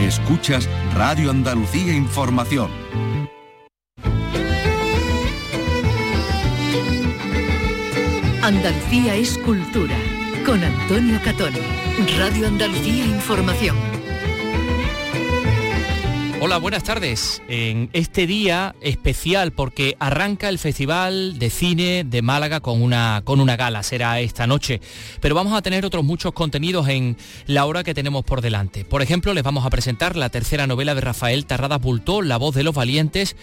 Escuchas Radio Andalucía Información. Andalucía es cultura. Con Antonio Catón. Radio Andalucía Información. Hola, buenas tardes. En este día especial porque arranca el Festival de Cine de Málaga con una, con una gala, será esta noche. Pero vamos a tener otros muchos contenidos en la hora que tenemos por delante. Por ejemplo, les vamos a presentar la tercera novela de Rafael Tarradas Bultó, La voz de los valientes,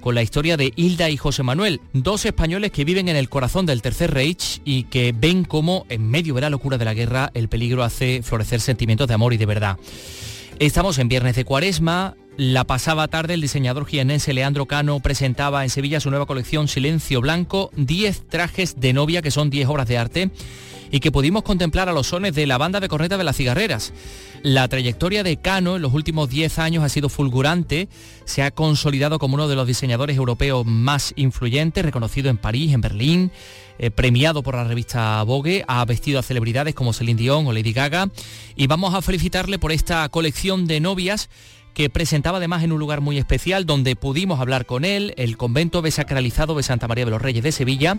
con la historia de Hilda y José Manuel, dos españoles que viven en el corazón del Tercer Reich y que ven cómo en medio de la locura de la guerra el peligro hace florecer sentimientos de amor y de verdad. Estamos en viernes de cuaresma. La pasada tarde el diseñador jienense Leandro Cano presentaba en Sevilla su nueva colección Silencio Blanco, 10 trajes de novia que son 10 obras de arte y que pudimos contemplar a los sones de la banda de corneta de las cigarreras. La trayectoria de Cano en los últimos 10 años ha sido fulgurante, se ha consolidado como uno de los diseñadores europeos más influyentes, reconocido en París, en Berlín, eh, premiado por la revista Vogue, ha vestido a celebridades como Celine Dion o Lady Gaga y vamos a felicitarle por esta colección de novias que presentaba además en un lugar muy especial donde pudimos hablar con él, el convento besacralizado de Santa María de los Reyes de Sevilla.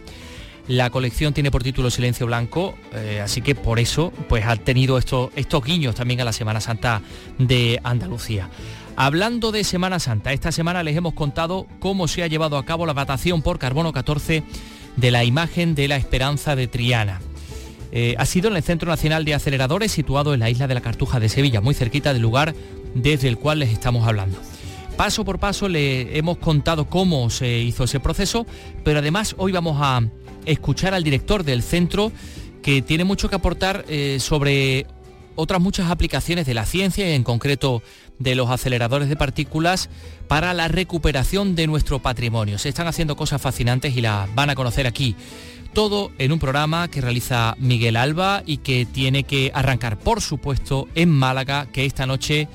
La colección tiene por título Silencio Blanco, eh, así que por eso pues ha tenido estos, estos guiños también a la Semana Santa de Andalucía. Hablando de Semana Santa, esta semana les hemos contado cómo se ha llevado a cabo la datación por carbono 14 de la imagen de la Esperanza de Triana. Eh, ha sido en el Centro Nacional de Aceleradores situado en la isla de la Cartuja de Sevilla, muy cerquita del lugar desde el cual les estamos hablando. Paso por paso le hemos contado cómo se hizo ese proceso, pero además hoy vamos a escuchar al director del centro que tiene mucho que aportar eh, sobre otras muchas aplicaciones de la ciencia y en concreto de los aceleradores de partículas para la recuperación de nuestro patrimonio. Se están haciendo cosas fascinantes y las van a conocer aquí. Todo en un programa que realiza Miguel Alba y que tiene que arrancar, por supuesto, en Málaga, que esta noche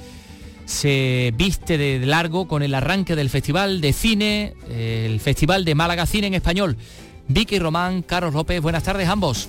se viste de largo con el arranque del Festival de Cine, el Festival de Málaga Cine en Español. Vicky Román, Carlos López, buenas tardes ambos.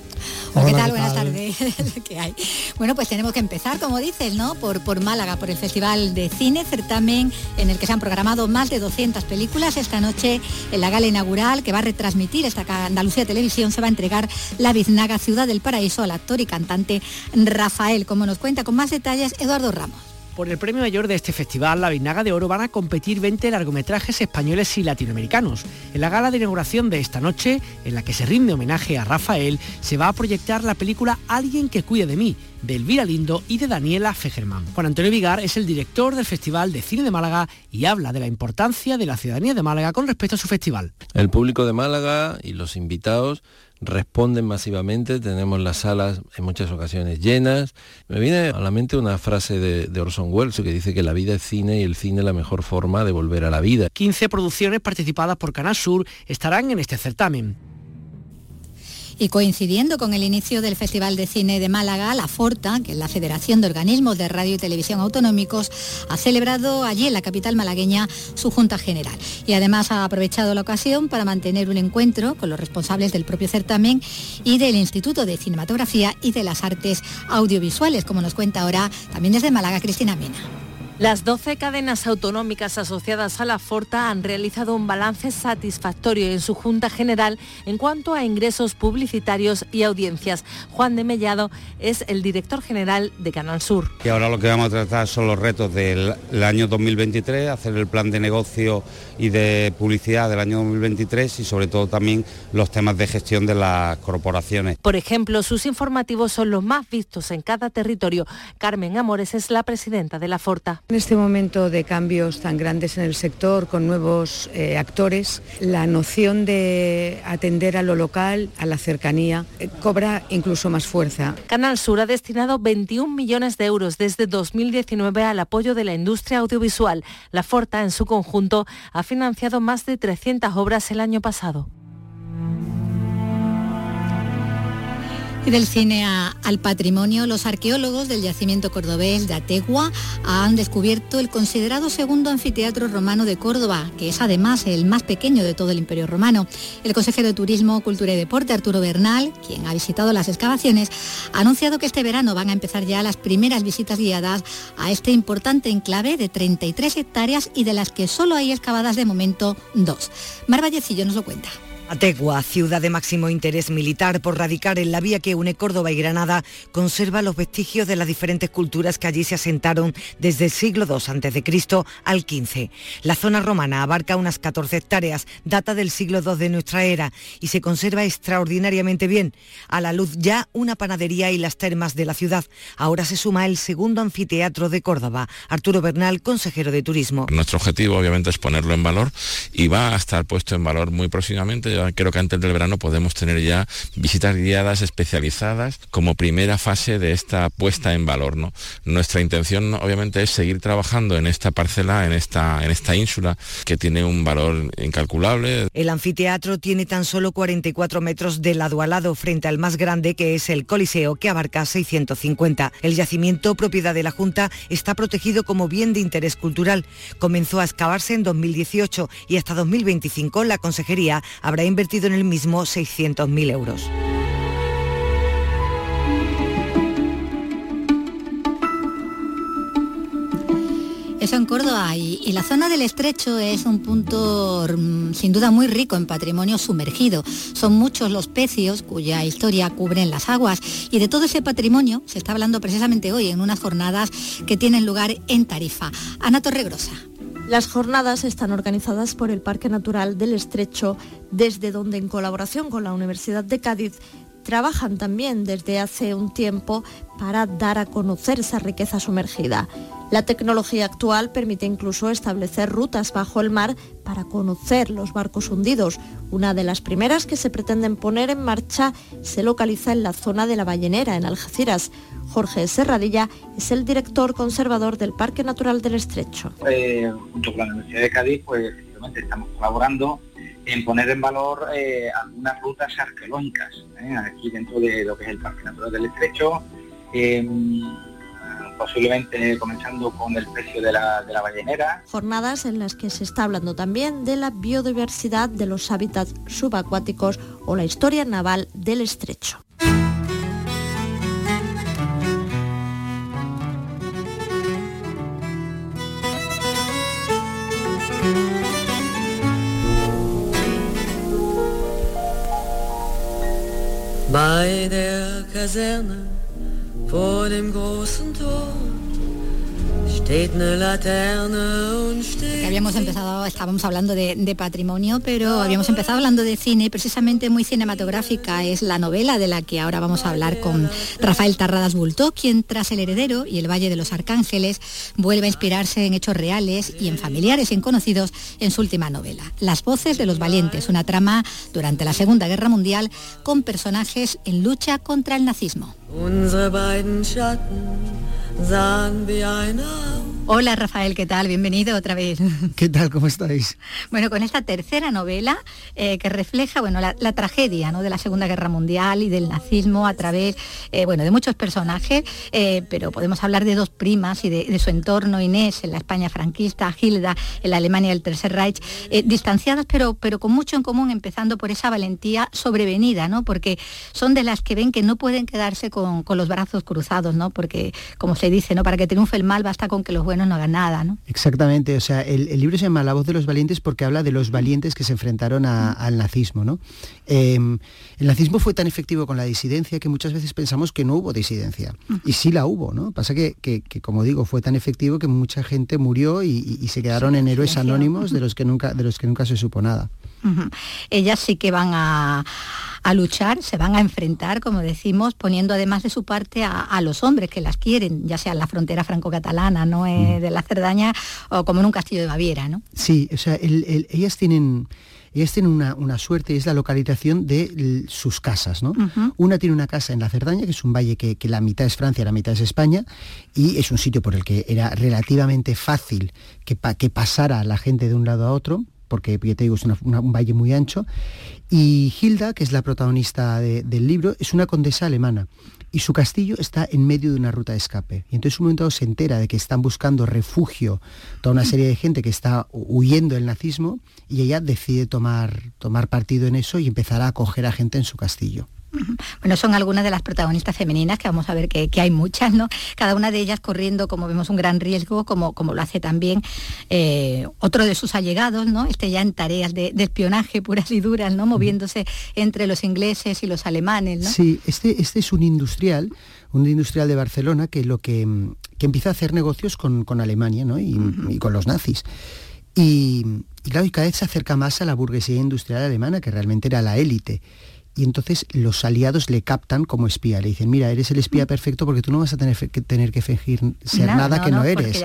¿Qué tal? Buenas tardes. ¿Qué hay? Bueno, pues tenemos que empezar, como dices, ¿no? Por, por Málaga, por el Festival de Cine, certamen en el que se han programado más de 200 películas. Esta noche, en la gala inaugural que va a retransmitir esta Andalucía Televisión, se va a entregar La Biznaga Ciudad del Paraíso al actor y cantante Rafael, como nos cuenta con más detalles Eduardo Ramos. Por el premio mayor de este festival, la Vinaga de Oro, van a competir 20 largometrajes españoles y latinoamericanos. En la gala de inauguración de esta noche, en la que se rinde homenaje a Rafael, se va a proyectar la película Alguien que cuide de mí, de Elvira Lindo y de Daniela Fegerman. Juan Antonio Vigar es el director del Festival de Cine de Málaga y habla de la importancia de la ciudadanía de Málaga con respecto a su festival. El público de Málaga y los invitados responden masivamente, tenemos las salas en muchas ocasiones llenas. Me viene a la mente una frase de, Orson Welles que dice que la vida es cine y el cine es la mejor forma de volver a la vida. 15 producciones participadas por Canal Sur estarán en este certamen. Y coincidiendo con el inicio del Festival de Cine de Málaga, la Forta, que es la Federación de Organismos de Radio y Televisión Autonómicos, ha celebrado allí en la capital malagueña su Junta General. Y además ha aprovechado la ocasión para mantener un encuentro con los responsables del propio certamen y del Instituto de Cinematografía y de las Artes Audiovisuales, como nos cuenta ahora también desde Málaga Cristina Mena. Las 12 cadenas autonómicas asociadas a la Forta han realizado un balance satisfactorio en su Junta General en cuanto a ingresos publicitarios y audiencias. Juan de Mellado es el director general de Canal Sur. Y ahora lo que vamos a tratar son los retos del año 2023, hacer el plan de negocio y de publicidad del año 2023 y sobre todo también los temas de gestión de las corporaciones. Por ejemplo, sus informativos son los más vistos en cada territorio. Carmen Amores es la presidenta de la Forta. En este momento de cambios tan grandes en el sector, con nuevos eh, actores, la noción de atender a lo local, a la cercanía, eh, cobra incluso más fuerza. Canal Sur ha destinado 21 millones de euros desde 2019 al apoyo de la industria audiovisual. La Forta, en su conjunto, ha financiado más de 300 obras el año pasado. Y del cine al patrimonio, los arqueólogos del yacimiento cordobés de Ategua han descubierto el considerado segundo anfiteatro romano de Córdoba, que es además el más pequeño de todo el Imperio Romano. El consejero de Turismo, Cultura y Deporte, Arturo Bernal, quien ha visitado las excavaciones, ha anunciado que este verano van a empezar ya las primeras visitas guiadas a este importante enclave de 33 hectáreas y de las que solo hay excavadas de momento dos. Mar Vallecillo nos lo cuenta. Ategua, ciudad de máximo interés militar por radicar en la vía que une Córdoba y Granada, conserva los vestigios de las diferentes culturas que allí se asentaron desde el siglo II a.C. al XV. La zona romana abarca unas 14 hectáreas, data del siglo II de nuestra era y se conserva extraordinariamente bien. A la luz ya una panadería y las termas de la ciudad. Ahora se suma el segundo anfiteatro de Córdoba. Arturo Bernal, consejero de Turismo. Nuestro objetivo obviamente es ponerlo en valor y va a estar puesto en valor muy próximamente creo que antes del verano podemos tener ya visitas guiadas especializadas como primera fase de esta puesta en valor. ¿no? Nuestra intención obviamente es seguir trabajando en esta parcela, en esta, en esta ínsula, que tiene un valor incalculable. El anfiteatro tiene tan solo 44 metros de lado a lado frente al más grande que es el Coliseo, que abarca 650. El yacimiento, propiedad de la Junta, está protegido como bien de interés cultural. Comenzó a excavarse en 2018 y hasta 2025 la Consejería habrá invertido en el mismo 600.000 euros. Eso en Córdoba y, la zona del estrecho es un punto mm, sin duda muy rico en patrimonio sumergido. Son muchos los pecios cuya historia cubren las aguas y de todo ese patrimonio se está hablando precisamente hoy en unas jornadas que tienen lugar en Tarifa. Ana Torregrosa. Las jornadas están organizadas por el Parque Natural del Estrecho, desde donde en colaboración con la Universidad de Cádiz trabajan también desde hace un tiempo para dar a conocer esa riqueza sumergida. La tecnología actual permite incluso establecer rutas bajo el mar para conocer los barcos hundidos. Una de las primeras que se pretenden poner en marcha se localiza en la zona de la Ballenera, en Algeciras. Jorge Serradilla es el director conservador del Parque Natural del Estrecho. Eh, junto con la Universidad de Cádiz, pues efectivamente estamos colaborando en poner en valor eh, algunas rutas arqueológicas, ¿eh? aquí dentro de lo que es el Parque Natural del Estrecho, em, posiblemente comenzando con el precio de la, de la ballenera. Jornadas en las que se está hablando también de la biodiversidad de los hábitats subacuáticos o la historia naval del estrecho. Kaserne vor dem großen Tor habíamos empezado, estábamos hablando de, patrimonio, pero habíamos empezado hablando de cine, precisamente muy cinematográfica es la novela de la que ahora vamos a hablar con Rafael Tarradas Bultó, quien tras El Heredero y El Valle de los Arcángeles vuelve a inspirarse en hechos reales y en familiares y en conocidos en su última novela. Las voces de los valientes, una trama durante la Segunda Guerra Mundial con personajes en lucha contra el nazismo. sagen wie ein auf. Hola Rafael, ¿qué tal? Bienvenido otra vez. ¿Qué tal? ¿Cómo estáis? Bueno, con esta tercera novela eh, que refleja bueno, la, tragedia ¿no? de la Segunda Guerra Mundial y del nazismo a través eh, bueno, de muchos personajes, eh, pero podemos hablar de dos primas y de, su entorno, Inés en la España franquista, Hilda en la Alemania del Tercer Reich, distanciadas pero, pero con mucho en común, empezando por esa valentía sobrevenida, ¿no? porque son de las que ven que no pueden quedarse con, con los brazos cruzados, ¿no? porque como se dice, ¿no? para que triunfe el mal basta con que los buenos no hagan nada, ¿no? Exactamente, o sea, el, libro se llama La voz de los valientes porque habla de los valientes que se enfrentaron al nazismo, ¿no? Em, el nazismo fue tan efectivo con la disidencia que muchas veces pensamos que no hubo disidencia. Y sí la hubo, ¿no? Pasa que, como digo, fue tan efectivo que mucha gente murió y, se quedaron en héroes anónimos de los que nunca, de los que nunca se supo nada. Ellas sí que van a, luchar, se van a enfrentar, como decimos, poniendo además de su parte a, los hombres que las quieren, ya sea en la frontera franco-catalana, ¿no? Eh, de la Cerdaña o como en un castillo de Baviera, ¿no? Sí, o sea, ellas tienen ellas tienen una, suerte y es la localización de sus casas. ¿no? Una tiene una casa en la Cerdaña, que es un valle que, la mitad es Francia, la mitad es España, y es un sitio por el que era relativamente fácil que, que pasara la gente de un lado a otro porque ya te digo, es un valle muy ancho. Y Hilda, que es la protagonista del libro, es una condesa alemana y su castillo está en medio de una ruta de escape. Y entonces un momento se entera de que están buscando refugio toda una serie de gente que está huyendo del nazismo y ella decide tomar, tomar partido en eso y empezar a acoger a gente en su castillo. Bueno, son algunas de las protagonistas femeninas, que vamos a ver que, hay muchas, ¿no? Cada una de ellas corriendo, como vemos, un gran riesgo, como, como lo hace también eh, otro de sus allegados, ¿no? Este ya en tareas de, espionaje puras y duras, ¿no? Moviéndose entre los ingleses y los alemanes, ¿no? Sí, este, este es un industrial, un industrial de Barcelona que lo que, empieza a hacer negocios con, Alemania, ¿no? Y, con los nazis. Y, y claro, y cada vez se acerca más a la burguesía industrial alemana, que realmente era la élite y entonces los aliados le captan como espía, le dicen, mira, eres el espía perfecto porque tú no vas a tener que, tener que fingir ser nada, que no, eres.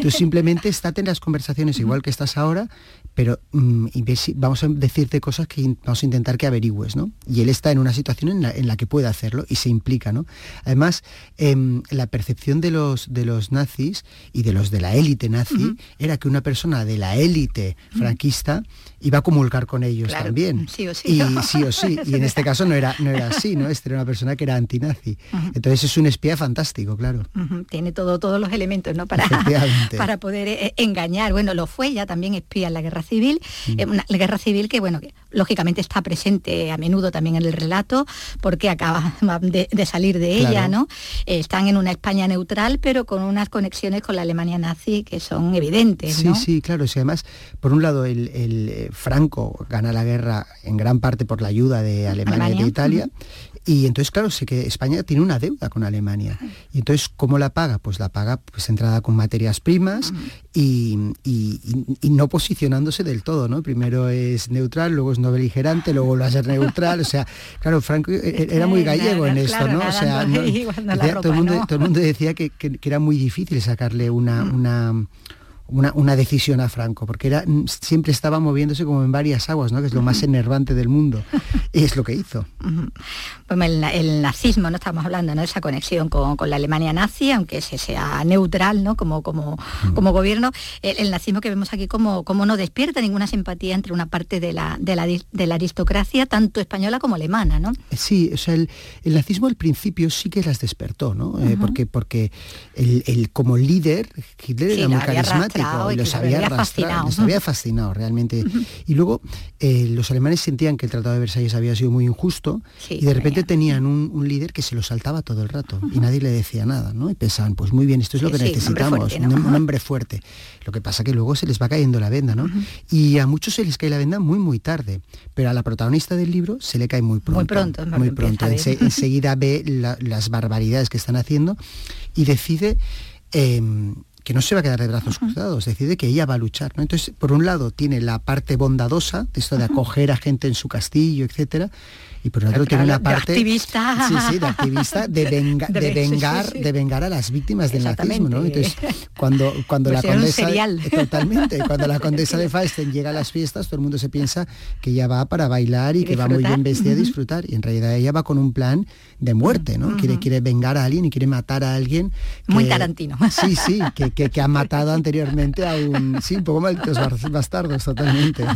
Tú simplemente estate en las conversaciones igual que estás ahora, pero mm, vamos a decirte cosas que vamos a intentar que averigües, ¿no? Y él está en una situación en la, que puede hacerlo y se implica, ¿no? Además, em, la percepción de los, de los nazis y de los de la élite nazi era que una persona de la élite franquista iba a comulgar con ellos también. Sí o sí. Y sí o sí. Y en este caso no era, no era así, ¿no? Este era una persona que era antinazi. Entonces es un espía fantástico, claro. Tiene todo, todos los elementos, ¿no? Para, para poder eh, engañar. Bueno, lo fue ya también espía en la guerra civil. Eh, una, la guerra civil que, bueno, que lógicamente está presente a menudo también en el relato, porque acaba de, salir de ella, ¿no? Eh, están en una España neutral, pero con unas conexiones con la Alemania nazi que son evidentes. Sí, sí, claro. Sí, además, por un lado, el Franco gana la guerra en gran parte por la ayuda de Alemania, y de Italia. Y entonces, claro, sé que España tiene una deuda con Alemania. Y entonces, ¿cómo la paga? Pues la paga pues entrada con materias primas y, no posicionándose del todo, ¿no? Primero es neutral, luego es no beligerante, luego lo hace neutral. O sea, claro, Franco e, era muy gallego en esto, ¿no? O sea, todo, el mundo, decía que, era muy difícil sacarle una, una una, decisión a Franco, porque era, mm, siempre estaba moviéndose como en varias aguas, ¿no? que es lo más enervante del mundo. Y es lo que hizo. el, nazismo, no estamos hablando de esa conexión con, la Alemania nazi, aunque se sea neutral ¿no? como, como, como gobierno, el, nazismo que vemos aquí como, como no despierta ninguna simpatía entre una parte de la, de la, de la aristocracia, tanto española como alemana. ¿no? Sí, o sea, el, nazismo al principio sí que las despertó, ¿no? Eh, porque, porque el, como líder, Hitler era muy carismático y los había, fascinado. Les había fascinado realmente. Y luego eh, los alemanes sentían que el Tratado de Versalles había sido muy injusto y de repente tenían un, líder que se lo saltaba todo el rato y nadie le decía nada, ¿no? Y pensaban, pues muy bien, esto es lo que necesitamos, un, hombre fuerte. Lo que pasa que luego se les va cayendo la venda, ¿no? Y a muchos se les cae la venda muy, muy tarde, pero a la protagonista del libro se le cae muy pronto. Muy pronto, muy pronto. enseguida ve las barbaridades que están haciendo y decide... Em, que no se va a quedar de brazos cruzados, decide que ella va a luchar. ¿no? Entonces, por un lado, tiene la parte bondadosa, de esto de acoger a gente en su castillo, etcétera, y por otro tiene una parte de activista. Sí sí de activista de, de, vengar de vengar a las víctimas del nazismo ¿no? entonces cuando cuando pues la condesa totalmente. Cuando la condesa de Falsten llega a las fiestas todo el mundo se piensa que ella va para bailar y, que va muy bien vestida a disfrutar. Y en realidad ella va con un plan de muerte no quiere quiere vengar a alguien y quiere matar a alguien muy tarantino. Sí sí que, que, ha matado anteriormente a un sí un poco malditos bastardos totalmente.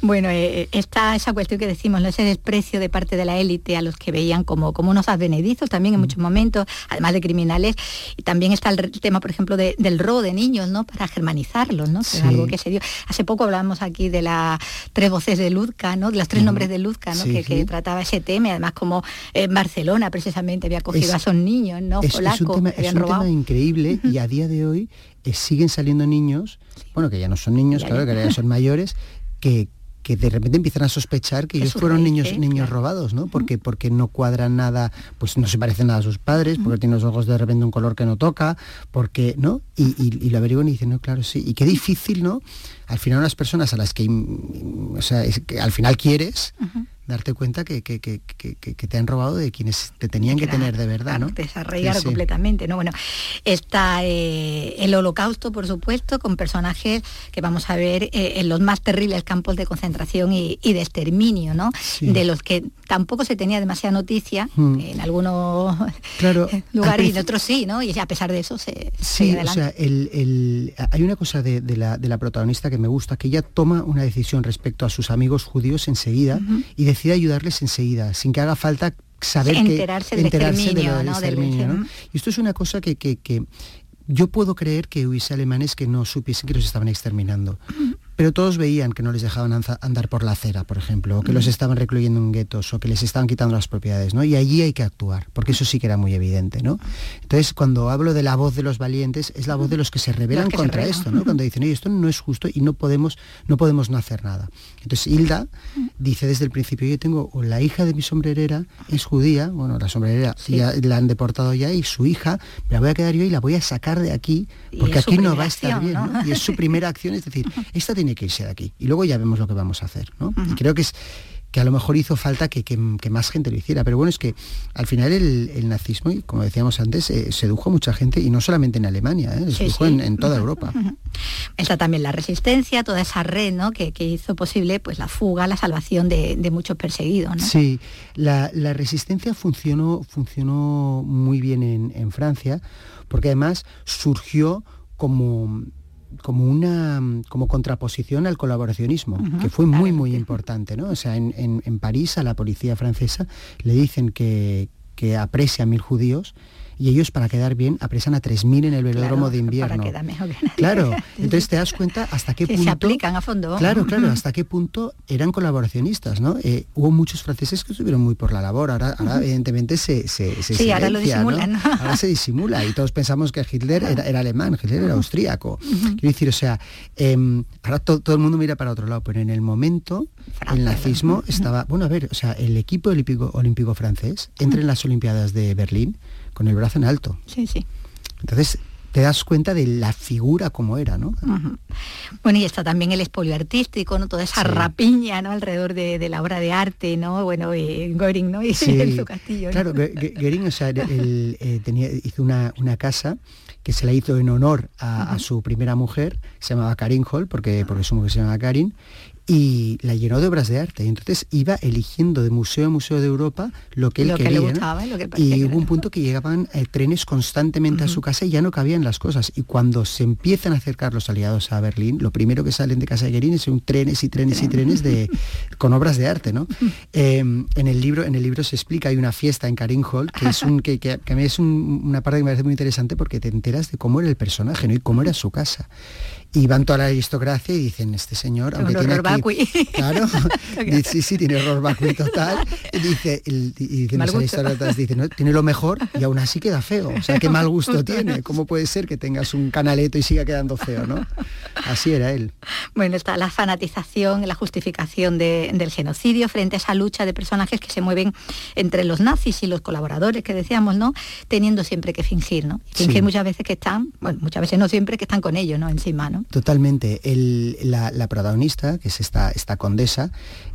Bueno eh, eh, está esa cuestión que decimos no ese precio de parte de la élite a los que veían como, como unos advenedizos también en mm. muchos momentos, además de criminales. Y también está el, tema, por ejemplo, del robo de niños, ¿no? Para germanizarlos, ¿no? es algo que se dio. Hace poco hablábamos aquí de las tres voces de Luzca, ¿no? De los tres nombres de Luzca, ¿no? que, trataba ese tema, además como en Barcelona precisamente había cogido a esos niños, ¿no? Es, es un tema, increíble y a día de hoy eh, siguen saliendo niños, bueno, que ya no son niños, claro, que ya son mayores, que, que de repente empiezan a sospechar que ellos fueron niños niños robados, ¿no? Porque porque no cuadran nada, pues no se parecen nada a sus padres, porque tienen los ojos de repente un color que no toca, porque, ¿no? Y, y, lo averiguan y dicen, no, claro, sí. Y qué difícil, ¿no? Al final unas personas a las que, o sea, que al final quieres, darte cuenta que, que, que, que, te han robado de quienes te tenían que tener de verdad, ¿no? Desarraigar completamente, ¿no? Bueno, está eh, el holocausto, por supuesto, con personajes que vamos a ver eh, en los más terribles campos de concentración y, de exterminio, ¿no? De los que tampoco se tenía demasiada noticia, hmm. en algunos lugares y en otros sí, ¿no? Y a pesar de eso se... Sí, o sea, el, hay una cosa de, la, de, la, protagonista que me gusta, que ella toma una decisión respecto a sus amigos judíos enseguida y decide ayudarles enseguida, sin que haga falta saber enterarse, que, enterarse de lo del exterminio. Y esto es una cosa que, que, que yo puedo creer que hubiese alemanes que no supiesen que los estaban exterminando pero todos veían que no les dejaban andar por la acera, por ejemplo, o que los estaban recluyendo en guetos, o que les estaban quitando las propiedades, ¿no? Y allí hay que actuar, porque eso sí que era muy evidente, ¿no? Entonces, cuando hablo de la voz de los valientes, es la voz de los que se rebelan contra esto, ¿no? Cuando dicen, oye, esto no es justo y no podemos, no podemos no hacer nada. Entonces, Hilda dice desde el principio, yo tengo, la hija de mi sombrerera es judía, bueno, la sombrerera ya la han deportado ya, y su hija, me la voy a quedar yo y la voy a sacar de aquí, porque aquí no va a estar bien, Y es su primera acción, es decir, esta tiene que irse de aquí. Y luego ya vemos lo que vamos a hacer. ¿no? Y creo que es que a lo mejor hizo falta que, más gente lo hiciera. Pero bueno, es que al final el, nazismo, y como decíamos antes, eh, sedujo a mucha gente, y no solamente en Alemania, ¿eh? sedujo En, toda Europa. Está también la resistencia, toda esa red ¿no? que, hizo posible pues, la fuga, la salvación de, muchos perseguidos. ¿no? Sí, la, resistencia funcionó, funcionó muy bien en, en Francia, porque además surgió como como una como contraposición al colaboracionismo, que fue muy muy importante, ¿no? O sea, en, en, París a la policía francesa le dicen que, que aprecia a mil judíos y ellos para quedar bien apresan a 3.000 en el velódromo de invierno. Claro, entonces te das cuenta hasta qué punto... Se aplican a fondo. Claro, claro, hasta qué punto eran colaboracionistas, ¿no? Eh, hubo muchos franceses que estuvieron muy por la labor, ahora, evidentemente se, se, Sí, ahora lo disimulan. Ahora se disimula y todos pensamos que Hitler era, alemán, Hitler era austríaco. Quiero decir, o sea, em, ahora todo el mundo mira para otro lado, pero en el momento el nazismo estaba... Bueno, a ver, o sea, el equipo olímpico, olímpico francés entra en las Olimpiadas de Berlín con el brazo en alto. Sí, sí. Entonces, te das cuenta de la figura como era, ¿no? Bueno, y está también el espolio artístico, ¿no? Toda esa rapiña, ¿no? Alrededor de, la obra de arte, ¿no? Bueno, y Göring, ¿no? Y su castillo. Claro, Göring, o sea, él, eh, tenía, hizo una, casa que se la hizo en honor a, su primera mujer, se llamaba Karin Hall, porque, porque su mujer se llamaba Karin, y la llenó de obras de arte. Y entonces iba eligiendo de museo a museo de Europa lo que él quería. y hubo un punto que llegaban eh, trenes constantemente a su casa y ya no cabían las cosas. Y cuando se empiezan a acercar los aliados a Berlín, lo primero que salen de casa de Gerín es un trenes y trenes y trenes de, con obras de arte. ¿no? Em, en, el libro, en el libro se explica, hay una fiesta en Karin Hall, que es un que, que, a mí es una parte que me parece muy interesante porque te enteras de cómo era el personaje ¿no? y cómo era su casa y van toda la aristocracia y dicen, este señor, aunque tiene aquí, claro, sí, sí, tiene horror vacui total, y dice, y, dicen dicen, ¿no? tiene lo mejor y aún así queda feo, o sea, qué mal gusto tiene, ¿cómo puede ser que tengas un canaleto y siga quedando feo, no? Así era él. Bueno, está la fanatización, la justificación del genocidio frente a esa lucha de personajes que se mueven entre los nazis y los colaboradores que decíamos, ¿no? Teniendo siempre que fingir, ¿no? Fingir muchas veces que están, bueno, muchas veces no siempre que están con ellos, ¿no? Encima, ¿no? Totalmente. la, protagonista, que es esta, esta condesa,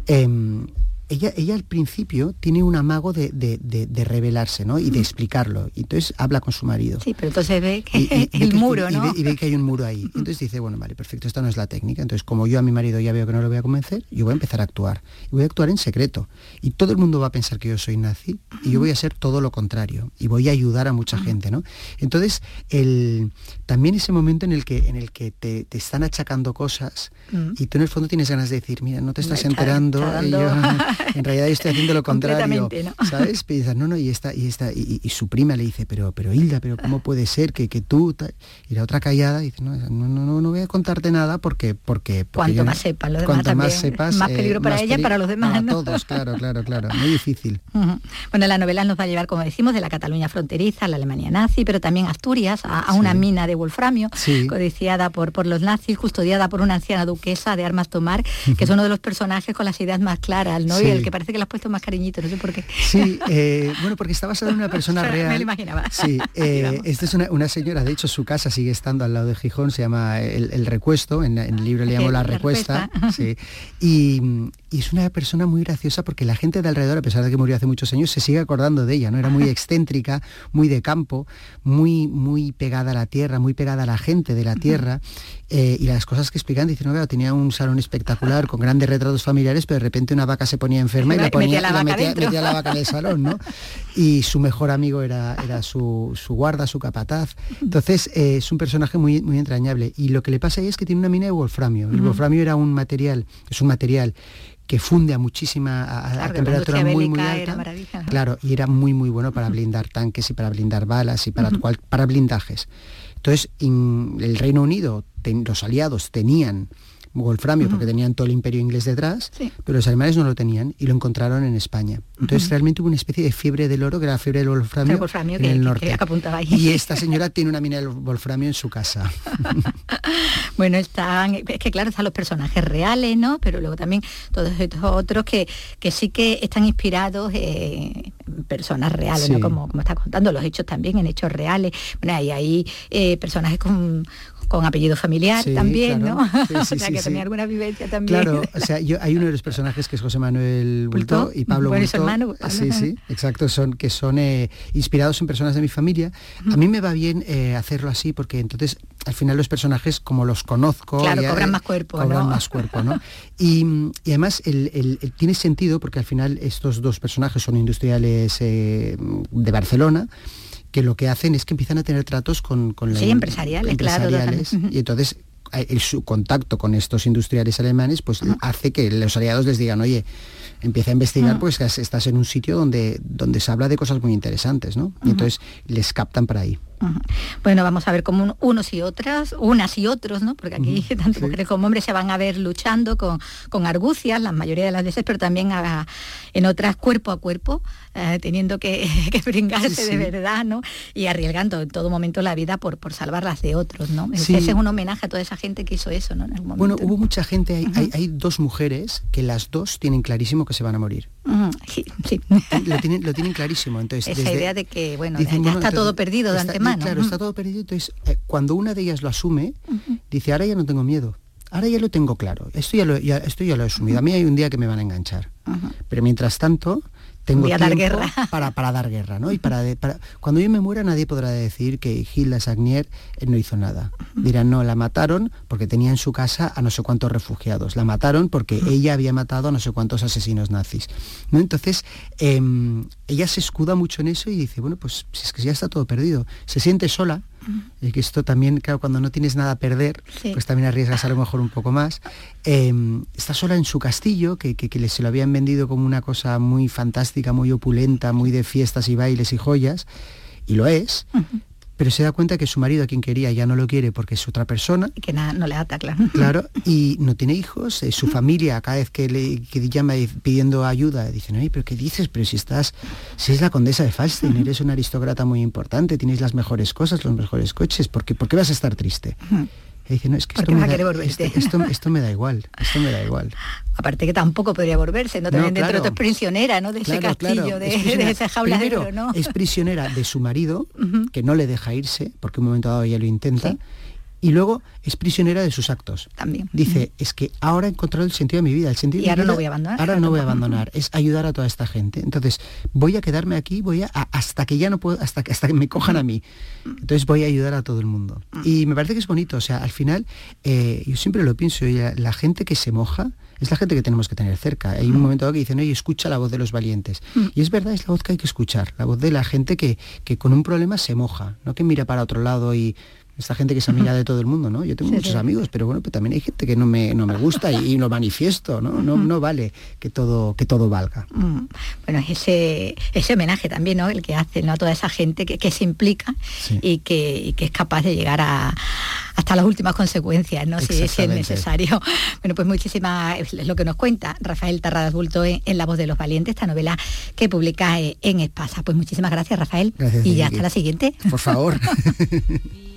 em, ella, ella al principio tiene un amago de, revelarse, ¿no? Y de explicarlo. Y entonces habla con su marido. Sí, pero entonces ve que el muro, ¿no? Y ve, que hay un muro ahí. Entonces dice, bueno, vale, perfecto, esta no es la técnica. Entonces, como yo a mi marido ya veo que no lo voy a convencer, yo voy a empezar a actuar. Y voy a actuar en secreto. Y todo el mundo va a pensar que yo soy nazi y yo voy a ser todo lo contrario. Y voy a ayudar a mucha gente, ¿no? Entonces, el, también ese momento en el que, en el que te, están achacando cosas y tú en el fondo tienes ganas de decir, mira, no te estás enterando. en realidad estoy haciendo lo contrario. ¿Sabes? Y no, no, y esta, y esta, y, su prima le dice, pero, pero Hilda, pero ¿cómo puede ser que, que tú? Y la otra callada dice, no, no, no, no voy a contarte nada porque, porque, cuanto más sepas, lo demás más sepas, más peligro para ella, para los demás. Para todos, claro, claro, claro. Muy difícil. Bueno, la novela nos va a llevar, como decimos, de la Cataluña fronteriza, la Alemania nazi, pero también Asturias, a, una mina de wolframio, codiciada por, por los nazis, custodiada por una anciana duquesa de armas tomar, que es uno de los personajes con las ideas más claras, ¿no? Sí, el que parece que le has puesto más cariñito, no sé por qué. Sí, eh, bueno, porque está basado en una persona real. Me lo imaginaba. Sí, eh, esta es una, señora, de hecho su casa sigue estando al lado de Gijón, se llama El, Recuesto, en, el libro le llamo La, Recuesta. Sí, y, y es una persona muy graciosa porque la gente de alrededor, a pesar de que murió hace muchos años, se sigue acordando de ella, ¿no? Era muy excéntrica, muy de campo, muy, muy pegada a la tierra, muy pegada a la gente de la tierra. Eh, y las cosas que explican, dicen, no, tenía un salón espectacular con grandes retratos familiares, pero de repente una vaca se ponía enferma y, la ponía, la, metía, la vaca en el salón, ¿no? Y su mejor amigo era, era su, guarda, su capataz. Entonces, eh, es un personaje muy, muy entrañable. Y lo que le pasa ahí es que tiene una mina de wolframio. El wolframio era un material, es un material que funde a muchísima a, temperatura muy muy alta. claro, y era muy muy bueno para blindar tanques y para blindar balas y para para blindajes. Entonces, el Reino Unido, los aliados tenían wolframio porque tenían todo el imperio inglés detrás, pero los alemanes no lo tenían y lo encontraron en España. Entonces realmente hubo una especie de fiebre del oro, que era la fiebre del wolframio, en el norte. y esta señora tiene una mina de wolframio en su casa. bueno, están, es que claro, están los personajes reales, ¿no? Pero luego también todos estos otros que, que sí que están inspirados en personas reales, ¿no? Como, como está contando, los hechos también en hechos reales. Bueno, hay ahí eh, personajes con con apellido familiar también, ¿no? o sea, que tenía alguna vivencia también. Claro, o sea, yo, hay uno de los personajes que es José Manuel Bulto y Pablo bueno, Bulto. Hermano, Sí, sí, exacto, son que son eh, inspirados en personas de mi familia. A mí me va bien eh, hacerlo así porque entonces al final los personajes como los conozco claro cobran más cuerpo cobran más cuerpo no y, además el, tiene sentido porque al final estos dos personajes son industriales eh, de Barcelona que lo que hacen es que empiezan a tener tratos con, con sí, empresariales, empresariales y entonces eh, el, su contacto con estos industriales alemanes pues hace que los aliados les digan, oye, empieza a investigar pues estás en un sitio donde, donde se habla de cosas muy interesantes, ¿no? Y entonces les captan para ahí. Bueno, vamos a ver cómo unos y otras, unas y otros, ¿no? Porque aquí tanto mujeres como hombres se van a ver luchando con, con argucias, la mayoría de las veces, pero también en otras cuerpo a cuerpo, eh, teniendo que, que brincarse de verdad, ¿no? Y arriesgando en todo momento la vida por, por salvarlas de otros, ¿no? Ese es un homenaje a toda esa gente que hizo eso, ¿no? bueno, hubo mucha gente, hay, hay, dos mujeres que las dos tienen clarísimo que se van a morir. Sí. Lo tienen, lo tienen clarísimo. Entonces, Esa idea de que, bueno, ya está todo perdido de antemano Claro, está todo perdido. Entonces, eh, cuando una de ellas lo asume, dice, ahora ya no tengo miedo. Ahora ya lo tengo claro. Esto ya lo, ya, esto ya lo he asumido. A mí hay un día que me van a enganchar. Pero mientras tanto, tengo tiempo dar guerra. Para, para, dar guerra, ¿no? Y para, cuando yo me muera nadie podrá decir que Hilda Sagnier eh, no hizo nada. Dirán, no, la mataron porque tenía en su casa a no sé cuántos refugiados. La mataron porque ella había matado a no sé cuántos asesinos nazis. ¿no? Entonces, em, ella se escuda mucho en eso y dice, bueno, pues si es que ya está todo perdido. Se siente sola, y que esto también, claro, cuando no tienes nada a perder, pues también arriesgas a lo mejor un poco más. Em, está sola en su castillo, que, que, se lo habían vendido como una cosa muy fantástica, muy opulenta, muy de fiestas y bailes y joyas, y lo es, pero se da cuenta que su marido a quien quería ya no lo quiere porque es otra persona. Y que nada, no le ata, claro. Claro, y no tiene hijos, eh, su familia cada vez que le llama pidiendo ayuda, dicen, oye, pero ¿qué dices? Pero si estás, si es la condesa de Falstein, eres una aristócrata muy importante, tienes las mejores cosas, los mejores coches, ¿por qué, ¿por qué vas a estar triste? Y dice, no, es que esto me, da, esto, me da igual, esto me da igual. Aparte que tampoco podría volverse, ¿no? También dentro de es prisionera, ¿no? De ese castillo, de, esa jaula de oro, ¿no? Es prisionera de su marido, que no le deja irse, porque un momento dado ella lo intenta, y luego es prisionera de sus actos. También. Dice, es que ahora he encontrado el sentido de mi vida. El sentido y ahora no voy a abandonar. Ahora no voy a abandonar. Es ayudar a toda esta gente. Entonces, voy a quedarme aquí, voy a, hasta que ya no puedo, hasta que hasta que me cojan a mí. Entonces voy a ayudar a todo el mundo. Y me parece que es bonito. O sea, al final, eh, yo siempre lo pienso, la, gente que se moja, es la gente que tenemos que tener cerca. Hay un momento que dicen, oye, escucha la voz de los valientes. Y es verdad, es la voz que hay que escuchar, la voz de la gente que, que con un problema se moja, no que mira para otro lado y esta gente que se amiga de todo el mundo, ¿no? Yo tengo muchos amigos, pero bueno, pues también hay gente que no me, no me gusta y, lo manifiesto, ¿no? No, no vale que todo, que todo valga. Mm. Bueno, ese, ese homenaje también, ¿no? El que hace ¿no? a toda esa gente que, se implica y, que, es capaz de llegar a, hasta las últimas consecuencias, ¿no? Si, es necesario. Bueno, pues muchísimas, es lo que nos cuenta Rafael Tarradas Bulto en, La Voz de los Valientes, esta novela que publica eh, en Espasa. Pues muchísimas gracias, Rafael. y ya hasta la siguiente. Por favor.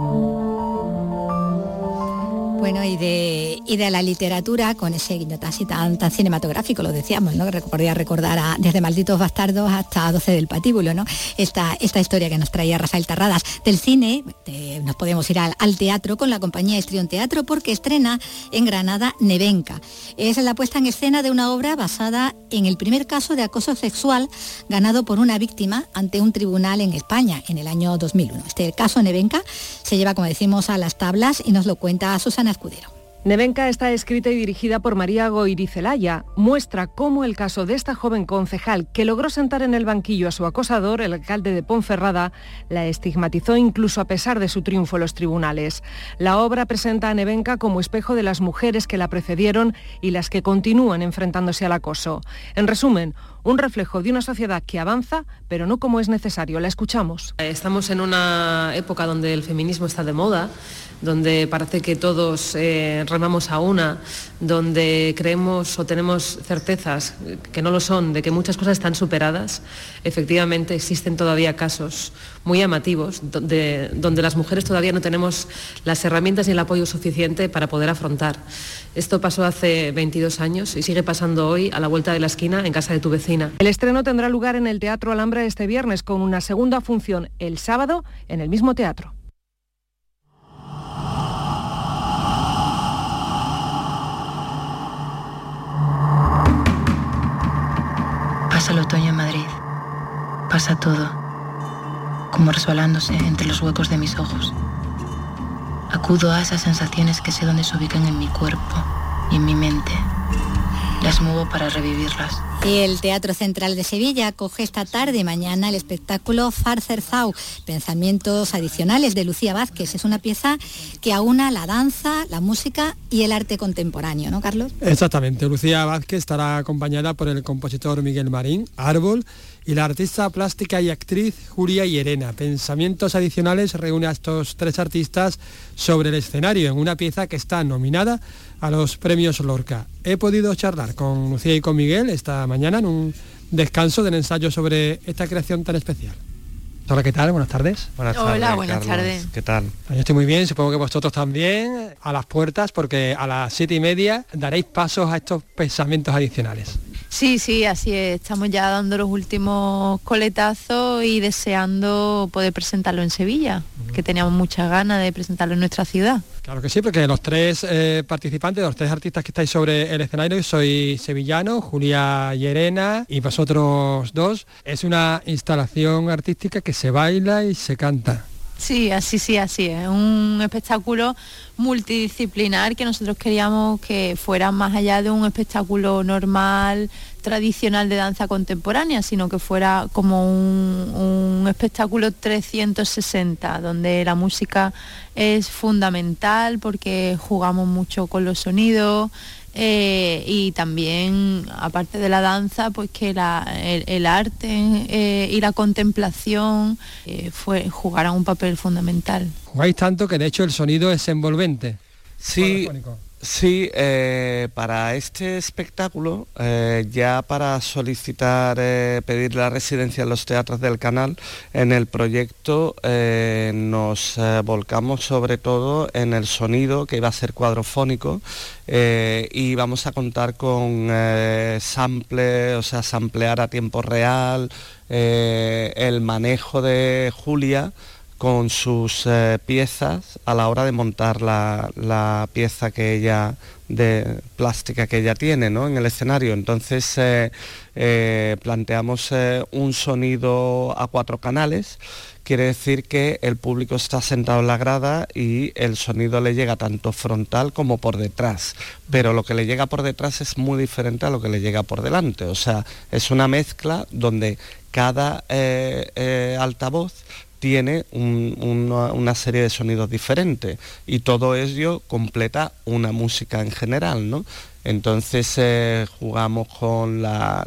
Bueno, y de, y de la literatura, con ese guiño tan, tan, cinematográfico, lo decíamos, ¿no? Que podría recordar a, desde Malditos Bastardos hasta 12 del Patíbulo, ¿no? Esta, esta historia que nos traía Rafael Tarradas. Del cine, nos podemos ir al, teatro con la compañía Estrión Teatro porque estrena en Granada Nevenka. Es la puesta en escena de una obra basada en el primer caso de acoso sexual ganado por una víctima ante un tribunal en España en el año 2001. Este caso Nevenka se lleva, como decimos, a las tablas y nos lo cuenta Susana Escudero. Nevenka está escrita y dirigida por María Goirizelaya. Muestra cómo el caso de esta joven concejal que logró sentar en el banquillo a su acosador, el alcalde de Ponferrada, la estigmatizó incluso a pesar de su triunfo en los tribunales. La obra presenta a Nevenka como espejo de las mujeres que la precedieron y las que continúan enfrentándose al acoso. En resumen, un reflejo de una sociedad que avanza, pero no como es necesario. La escuchamos. Estamos en una época donde el feminismo está de moda donde parece que todos eh, remamos a una, donde creemos o tenemos certezas que no lo son, de que muchas cosas están superadas, efectivamente existen todavía casos muy llamativos donde, donde las mujeres todavía no tenemos las herramientas y el apoyo suficiente para poder afrontar. Esto pasó hace 22 años y sigue pasando hoy a la vuelta de la esquina en casa de tu vecina. El estreno tendrá lugar en el Teatro Alhambra este viernes con una segunda función el sábado en el mismo teatro. Pasa el otoño en Madrid. Pasa todo, como resbalándose entre los huecos de mis ojos. Acudo a esas sensaciones que sé dónde se ubican en mi cuerpo y en mi mente. Las muevo para revivirlas. Y el Teatro Central de Sevilla acoge esta tarde y mañana el espectáculo Farcerzau, Pensamientos Adicionales de Lucía Vázquez. Es una pieza que aúna la danza, la música y el arte contemporáneo, ¿no, Carlos? Exactamente. Lucía Vázquez estará acompañada por el compositor Miguel Marín, Árbol, y la artista plástica y actriz Julia Llerena. Pensamientos Adicionales reúne a estos tres artistas sobre el escenario en una pieza que está nominada a los premios Lorca. He podido charlar con Lucía y con Miguel esta mañana en un descanso del ensayo sobre esta creación tan especial. Hola, ¿qué tal? Buenas tardes. Buenas tardes. Hola, buenas tardes. ¿Qué tal? Yo estoy muy bien, supongo que vosotros también, a las puertas, porque a las siete y media daréis pasos a estos pensamientos adicionales. Sí, sí, así es. Estamos ya dando los últimos coletazos y deseando poder presentarlo en Sevilla, que teníamos muchas ganas de presentarlo en nuestra ciudad. Claro que sí, porque los tres eh, participantes, los tres artistas que estáis sobre el escenario, soy sevillano, Julia Llerena y vosotros dos. Es una instalación artística que se baila y se canta. Sí, así sí, así es. Un espectáculo multidisciplinar que nosotros queríamos que fuera más allá de un espectáculo normal, tradicional de danza contemporánea, sino que fuera como un, espectáculo 360, donde la música es fundamental porque jugamos mucho con los sonidos, eh, y también, aparte de la danza, pues que el, arte eh, y la contemplación eh, fue, jugaran un papel fundamental. Jugáis tanto que de hecho el sonido es envolvente. Sí, Sí, eh, para este espectáculo, eh, ya para solicitar, eh, pedir la residencia en los teatros del canal, en el proyecto nos volcamos sobre todo en el sonido, que iba a ser cuadrofónico, y vamos a contar con sample, o sea, samplear a tiempo real, el manejo de Julia, con sus eh, piezas a la hora de montar la, pieza que ella de plástica que ella tiene en el escenario. Entonces eh, eh, planteamos un sonido a cuatro canales, quiere decir que el público está sentado en la grada y el sonido le llega tanto frontal como por detrás, pero lo que le llega por detrás es muy diferente a lo que le llega por delante, o sea, es una mezcla donde cada altavoz tiene una, serie de sonidos diferentes y todo ello completa una música en general, ¿no? Entonces eh, jugamos con la,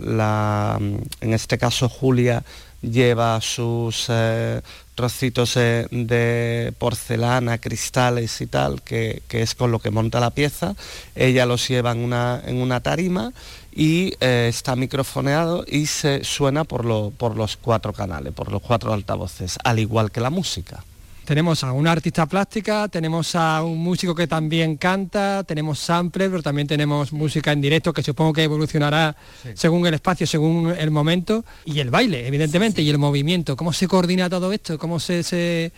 en este caso Julia lleva sus eh, trocitos eh, de porcelana, cristales y tal, que, es con lo que monta la pieza. Ella los lleva en una, en una tarima y eh, está microfoneado y se suena por, lo, por los cuatro canales, por los cuatro altavoces, al igual que la música. Tenemos a una artista plástica, tenemos a un músico que también canta, tenemos samples, pero también tenemos música en directo que supongo que evolucionará según el espacio, según el momento, y el baile, evidentemente, y el movimiento. ¿Cómo se coordina todo esto? ¿Cómo se, se,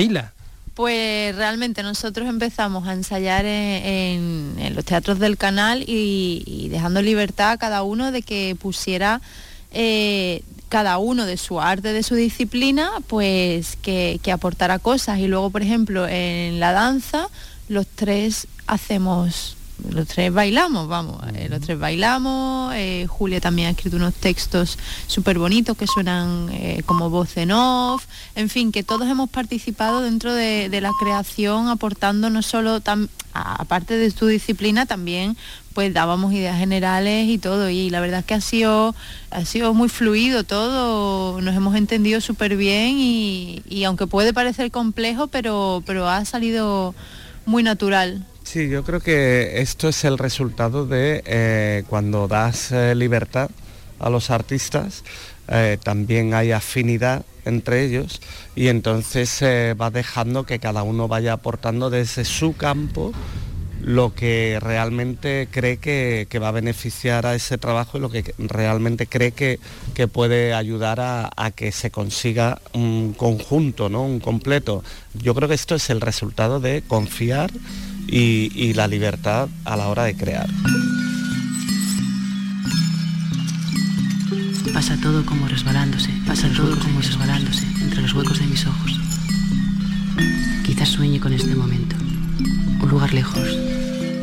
hila? Pues realmente nosotros empezamos a ensayar en, los teatros del canal y, dejando libertad a cada uno de que pusiera eh, cada uno de su arte, de su disciplina, pues que, que aportara cosas. Y luego, por ejemplo, en la danza, los tres hacemos los tres bailamos, vamos, eh, los tres bailamos, eh, Julia también ha escrito unos textos súper bonitos que suenan eh, como voz en off, en fin, que todos hemos participado dentro de, la creación, aportando no solo, aparte de tu disciplina, también pues dábamos ideas generales y todo, y la verdad es que ha sido, ha sido muy fluido todo, nos hemos entendido súper bien y, y aunque puede parecer complejo, pero, pero ha salido muy natural. Sí, yo creo que esto es el resultado de eh, cuando das eh, libertad a los artistas, eh, también hay afinidad entre ellos y entonces se va dejando que cada uno vaya aportando desde su campo lo que realmente cree que, va a beneficiar a ese trabajo y lo que realmente cree que, puede ayudar a, a, que se consiga un conjunto, ¿no? un completo. Yo creo que esto es el resultado de confiar y, la libertad a la hora de crear. Pasa todo como resbalándose, pasa todo como resbalándose entre los huecos de mis ojos. Quizás sueñe con este momento. Un lugar lejos,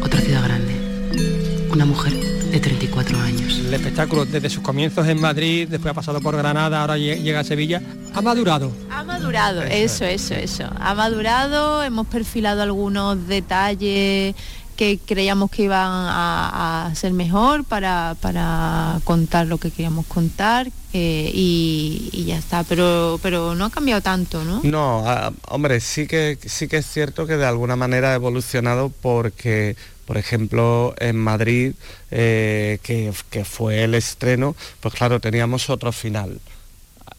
otra ciudad grande, una mujer de 34 años. El espectáculo desde sus comienzos en Madrid, después ha pasado por Granada, ahora llega a Sevilla, ha madurado. Ha madurado, eso, eso, eso. Ha madurado, hemos perfilado algunos detalles que creíamos que iban a, ser mejor para, contar lo que queríamos contar eh, y, ya está, pero, pero no ha cambiado tanto, ¿no? No, ah, hombre, sí que, sí que es cierto que de alguna manera ha evolucionado porque por ejemplo, en Madrid, eh, que, fue el estreno, pues claro, teníamos otro final.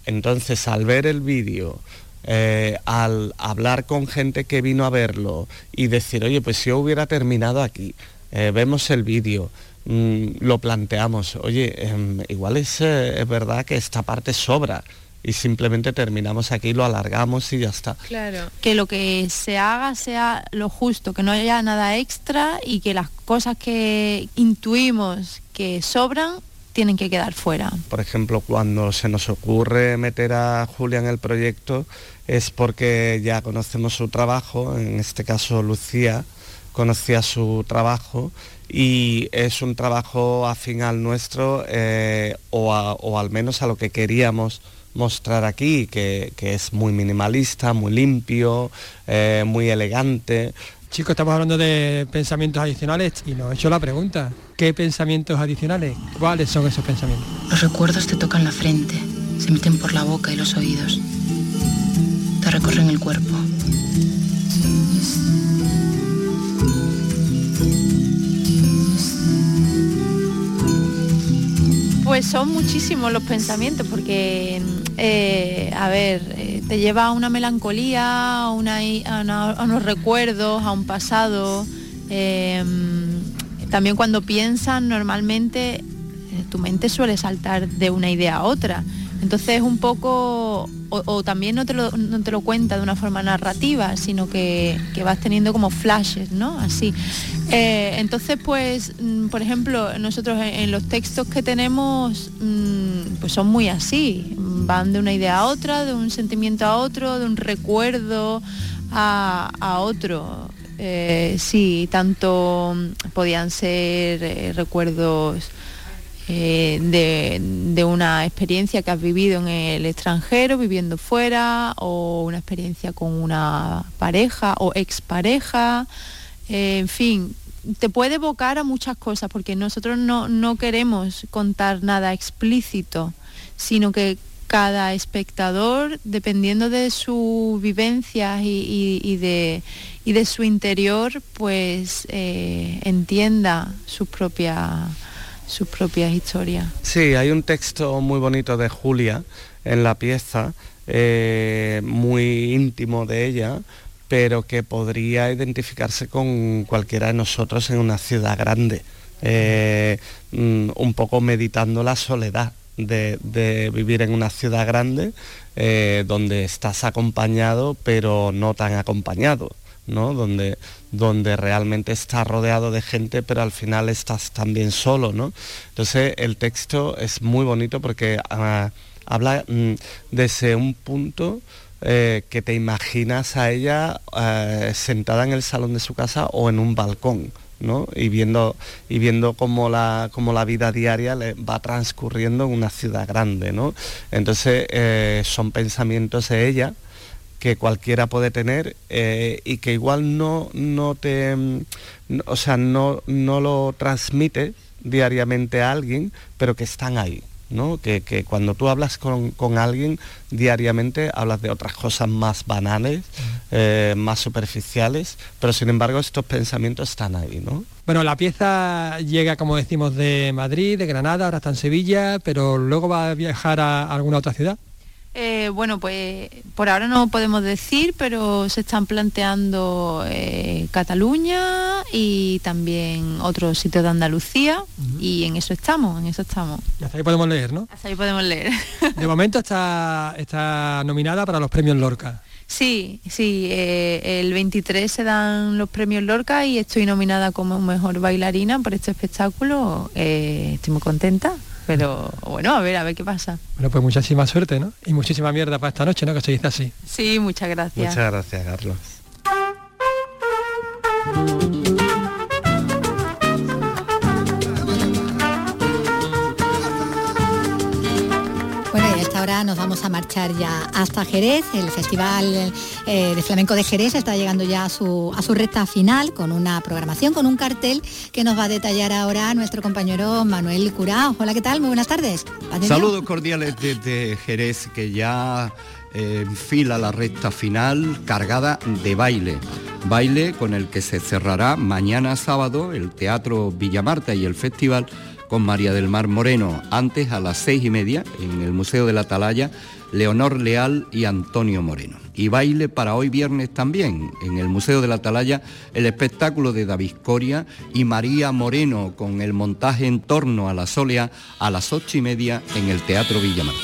Entonces, al ver el vídeo, eh, al hablar con gente que vino a verlo y decir, oye, pues yo hubiera terminado aquí, vemos el vídeo, mm, lo planteamos, oye, em, igual es, es verdad que esta parte sobra y simplemente terminamos aquí, lo alargamos y ya está. Claro. Que lo que se haga sea lo justo, que no haya nada extra y que las cosas que intuimos que sobran tienen que quedar fuera. Por ejemplo, cuando se nos ocurre meter a Julia en el proyecto es porque ya conocemos su trabajo, en este caso Lucía conocía su trabajo y es un trabajo afín al nuestro eh, o, o al menos a lo que queríamos mostrar aquí, que, es muy minimalista, muy limpio, eh, muy elegante. Chicos, estamos hablando de pensamientos adicionales y nos he hecho la pregunta, ¿qué pensamientos adicionales? ¿Cuáles son esos pensamientos? Los recuerdos te tocan la frente, se meten por la boca y los oídos, te recorren el cuerpo. Pues son muchísimos los pensamientos porque eh, a ver, eh, te lleva a una melancolía, a, unos recuerdos, a un pasado. Em, también cuando piensas, normalmente eh, tu mente suele saltar de una idea a otra. Entonces un poco, o, también no te, lo, no te, lo, cuenta de una forma narrativa, sino que, vas teniendo como flashes, ¿no? Así. entonces, pues, mm, por ejemplo, nosotros en, los textos que tenemos, mm, pues son muy así van de una idea a otra, de un sentimiento a otro, de un recuerdo a, otro. Eh, sí, tanto podían ser eh, recuerdos eh, de, una experiencia que has vivido en el extranjero, viviendo fuera, o una experiencia con una pareja o expareja, en fin, te puede evocar a muchas cosas, porque nosotros no, no queremos contar nada explícito, sino que cada espectador, dependiendo de sus vivencias y, de, de, su interior, pues eh, entienda sus propias sus propias historias. Sí, hay un texto muy bonito de Julia en la pieza, eh, muy íntimo de ella, pero que podría identificarse con cualquiera de nosotros en una ciudad grande, eh, mm, un poco meditando la soledad de, vivir en una ciudad grande eh, donde estás acompañado pero no tan acompañado. ¿No? Donde, donde realmente estás rodeado de gente, pero al final estás también solo, ¿no? Entonces el texto es muy bonito porque ah, habla mm, desde un punto eh, que te imaginas a ella eh, sentada en el salón de su casa o en un balcón, y viendo, y viendo cómo, la, la vida diaria le va transcurriendo en una ciudad grande. ¿no? Entonces eh, son pensamientos de ella que cualquiera puede tener eh, y que igual no, no te, o sea, no, no lo transmite diariamente a alguien, pero que están ahí. Que, cuando tú hablas con, alguien diariamente hablas de otras cosas más banales, eh, más superficiales, pero sin embargo estos pensamientos están ahí. ¿no? Bueno, la pieza llega, como decimos, de Madrid, de Granada, ahora está en Sevilla, pero luego va a viajar a alguna otra ciudad. Eh, bueno, pues por ahora no podemos decir, pero se están planteando eh, Cataluña y también otros sitios de Andalucía y en eso estamos, en eso estamos. Y hasta ahí podemos leer, ¿no? Hasta ahí podemos leer. De momento está, está nominada para los premios Lorca. Sí, sí, eh, el 23 se dan los premios Lorca y estoy nominada como mejor bailarina por este espectáculo. estoy muy contenta pero bueno, a ver, a ver qué pasa. Bueno, pues muchísima suerte, ¿no? Y muchísima mierda para esta noche, ¿no? Que se dice así. Sí, muchas gracias. Muchas gracias, Carlos. Nos vamos a marchar ya hasta Jerez. El Festival eh, de Flamenco de Jerez está llegando ya a su, a su recta final con una programación, con un cartel que nos va a detallar ahora nuestro compañero Manuel Curao. Hola, ¿qué tal? Muy buenas tardes. Saludos cordiales desde Jerez, que ya eh, enfila la recta final cargada de baile. Baile con el que se cerrará mañana sábado el Teatro Villamarta y el Festival con María del Mar Moreno. Antes, a las seis y media, en el Museo de la Atalaya, Leonor Leal y Antonio Moreno. Y baile para hoy viernes también, en el Museo de la Atalaya, el espectáculo de David Coria y María Moreno con el montaje en torno a la Solea a las ocho y media en el Teatro Villamarta.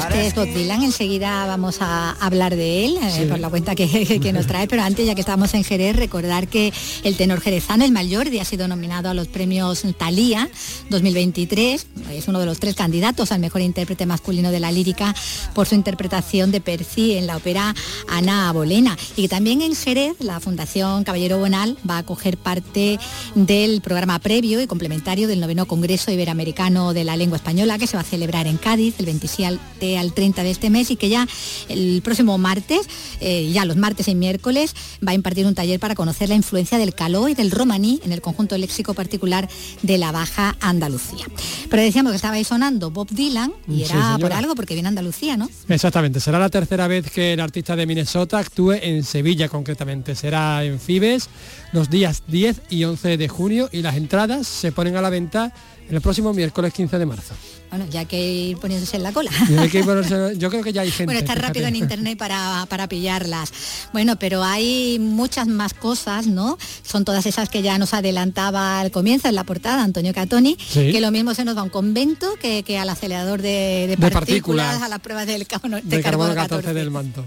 Este es Bob Dylan, enseguida vamos a hablar de él, eh, por la cuenta que, nos trae, pero antes, ya que estamos en Jerez, recordar que el tenor jerezano, el Jordi, ha sido nominado a los premios Talía 2023, es uno de los tres candidatos al mejor intérprete masculino de la lírica por su interpretación de Percy en la ópera Ana Bolena. Y también en Jerez, la Fundación Caballero Bonal va a coger parte del programa previo y complementario del noveno Congreso Iberoamericano de la Lengua Española, que se va a celebrar en Cádiz el 27 al 30 de este mes y que ya el próximo martes, eh, ya los martes y miércoles, va a impartir un taller para conocer la influencia del caló y del romaní en el conjunto léxico particular de la Baja Andalucía. Pero decíamos que estaba ahí sonando Bob Dylan y era por algo porque viene Andalucía, ¿no? Exactamente, será la tercera vez que el artista de Minnesota actúe en Sevilla concretamente. Será en Fibes los días 10 y 11 de junio y las entradas se ponen a la venta el próximo miércoles 15 de marzo. Bueno, ya que ir poniéndose en la cola. yo creo que ya hay gente. Bueno, está rápido en internet para, para, pillarlas. Bueno, pero hay muchas más cosas, ¿no? Son todas esas que ya nos adelantaba al comienzo en la portada Antonio Catoni, que lo mismo se nos va a un convento que, que al acelerador de, partículas, a las pruebas del carbono, de, carbono 14 del manto.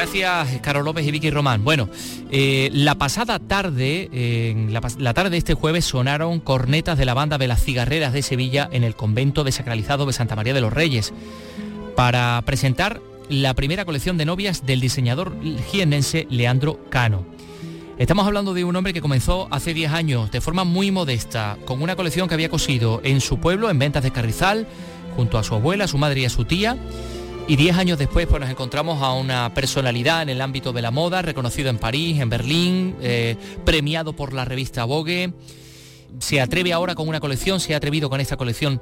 Gracias, Carlos López y Vicky Román. Bueno, eh, la pasada tarde, en la, tarde de este jueves, sonaron cornetas de la banda de las cigarreras de Sevilla en el convento desacralizado de Santa María de los Reyes para presentar la primera colección de novias del diseñador jiennense Leandro Cano. Estamos hablando de un hombre que comenzó hace 10 años de forma muy modesta, con una colección que había cosido en su pueblo, en ventas de Carrizal, junto a su abuela, su madre y a su tía. Y diez años después pues, nos encontramos a una personalidad en el ámbito de la moda, reconocido en París, en Berlín, eh, premiado por la revista Vogue. Se atreve ahora con una colección, se ha atrevido con esta colección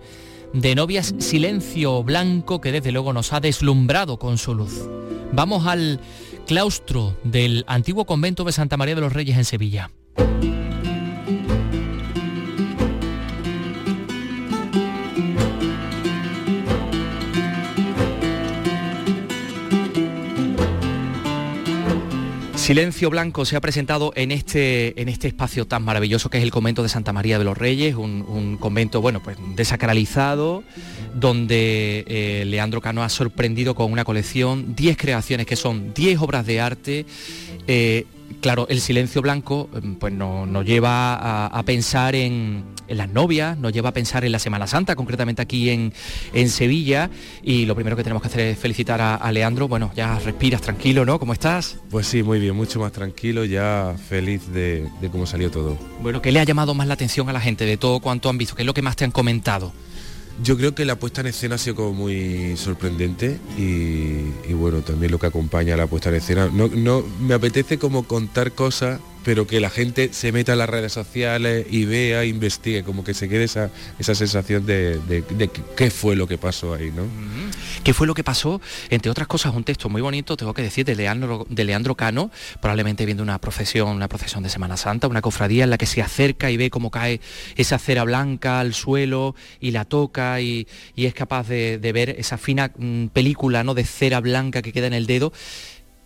de novias Silencio Blanco, que desde luego nos ha deslumbrado con su luz. Vamos al claustro del antiguo convento de Santa María de los Reyes en Sevilla. Silencio Blanco se ha presentado en este, en este espacio tan maravilloso que es el convento de Santa María de los Reyes, un, convento bueno, pues, desacralizado, donde eh, Leandro Cano ha sorprendido con una colección, 10 creaciones que son 10 obras de arte. Eh, claro, el silencio blanco mm, pues nos lleva a, pensar en, las novias, nos lleva a pensar en la Semana Santa, concretamente aquí en, Sevilla. Y lo primero que tenemos que hacer es felicitar a, Leandro. Bueno, ya respiras tranquilo, ¿no? ¿Cómo estás? Pues sí, muy bien, mucho más tranquilo, ya feliz de, de cómo salió todo. Bueno, ¿qué le ha llamado más la atención a la gente de todo cuanto han visto? ¿Qué es lo que más te han comentado? Yo creo que la puesta en escena ha sido como muy sorprendente y, bueno, también lo que acompaña a la puesta en escena. No, no me apetece como contar cosas pero que la gente se meta en las redes sociales y vea, investigue, como que se quede esa, esa sensación de, qué fue lo que pasó ahí, ¿no? ¿Qué fue lo que pasó? Entre otras cosas, un texto muy bonito, tengo que decir, de Leandro, de Leandro Cano, probablemente viendo una procesión, una procesión de Semana Santa, una cofradía en la que se acerca y ve cómo cae esa cera blanca al suelo y la toca y, es capaz de, ver esa fina mm, película ¿no? de cera blanca que queda en el dedo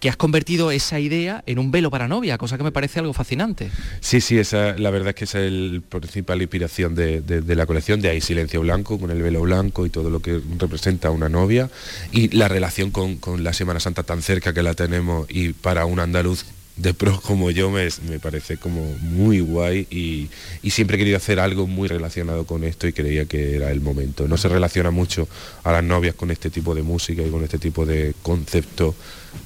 que has convertido esa idea en un velo para novia, cosa que me parece algo fascinante. Sí, sí, esa, la verdad es que esa es la principal inspiración de, la colección, de ahí Silencio Blanco, con el velo blanco y todo lo que representa una novia, y la relación con, con la Semana Santa tan cerca que la tenemos y para un andaluz de pro como yo me, parece como muy guay y, siempre he querido hacer algo muy relacionado con esto y creía que era el momento. No se relaciona mucho a las novias con este tipo de música y con este tipo de concepto,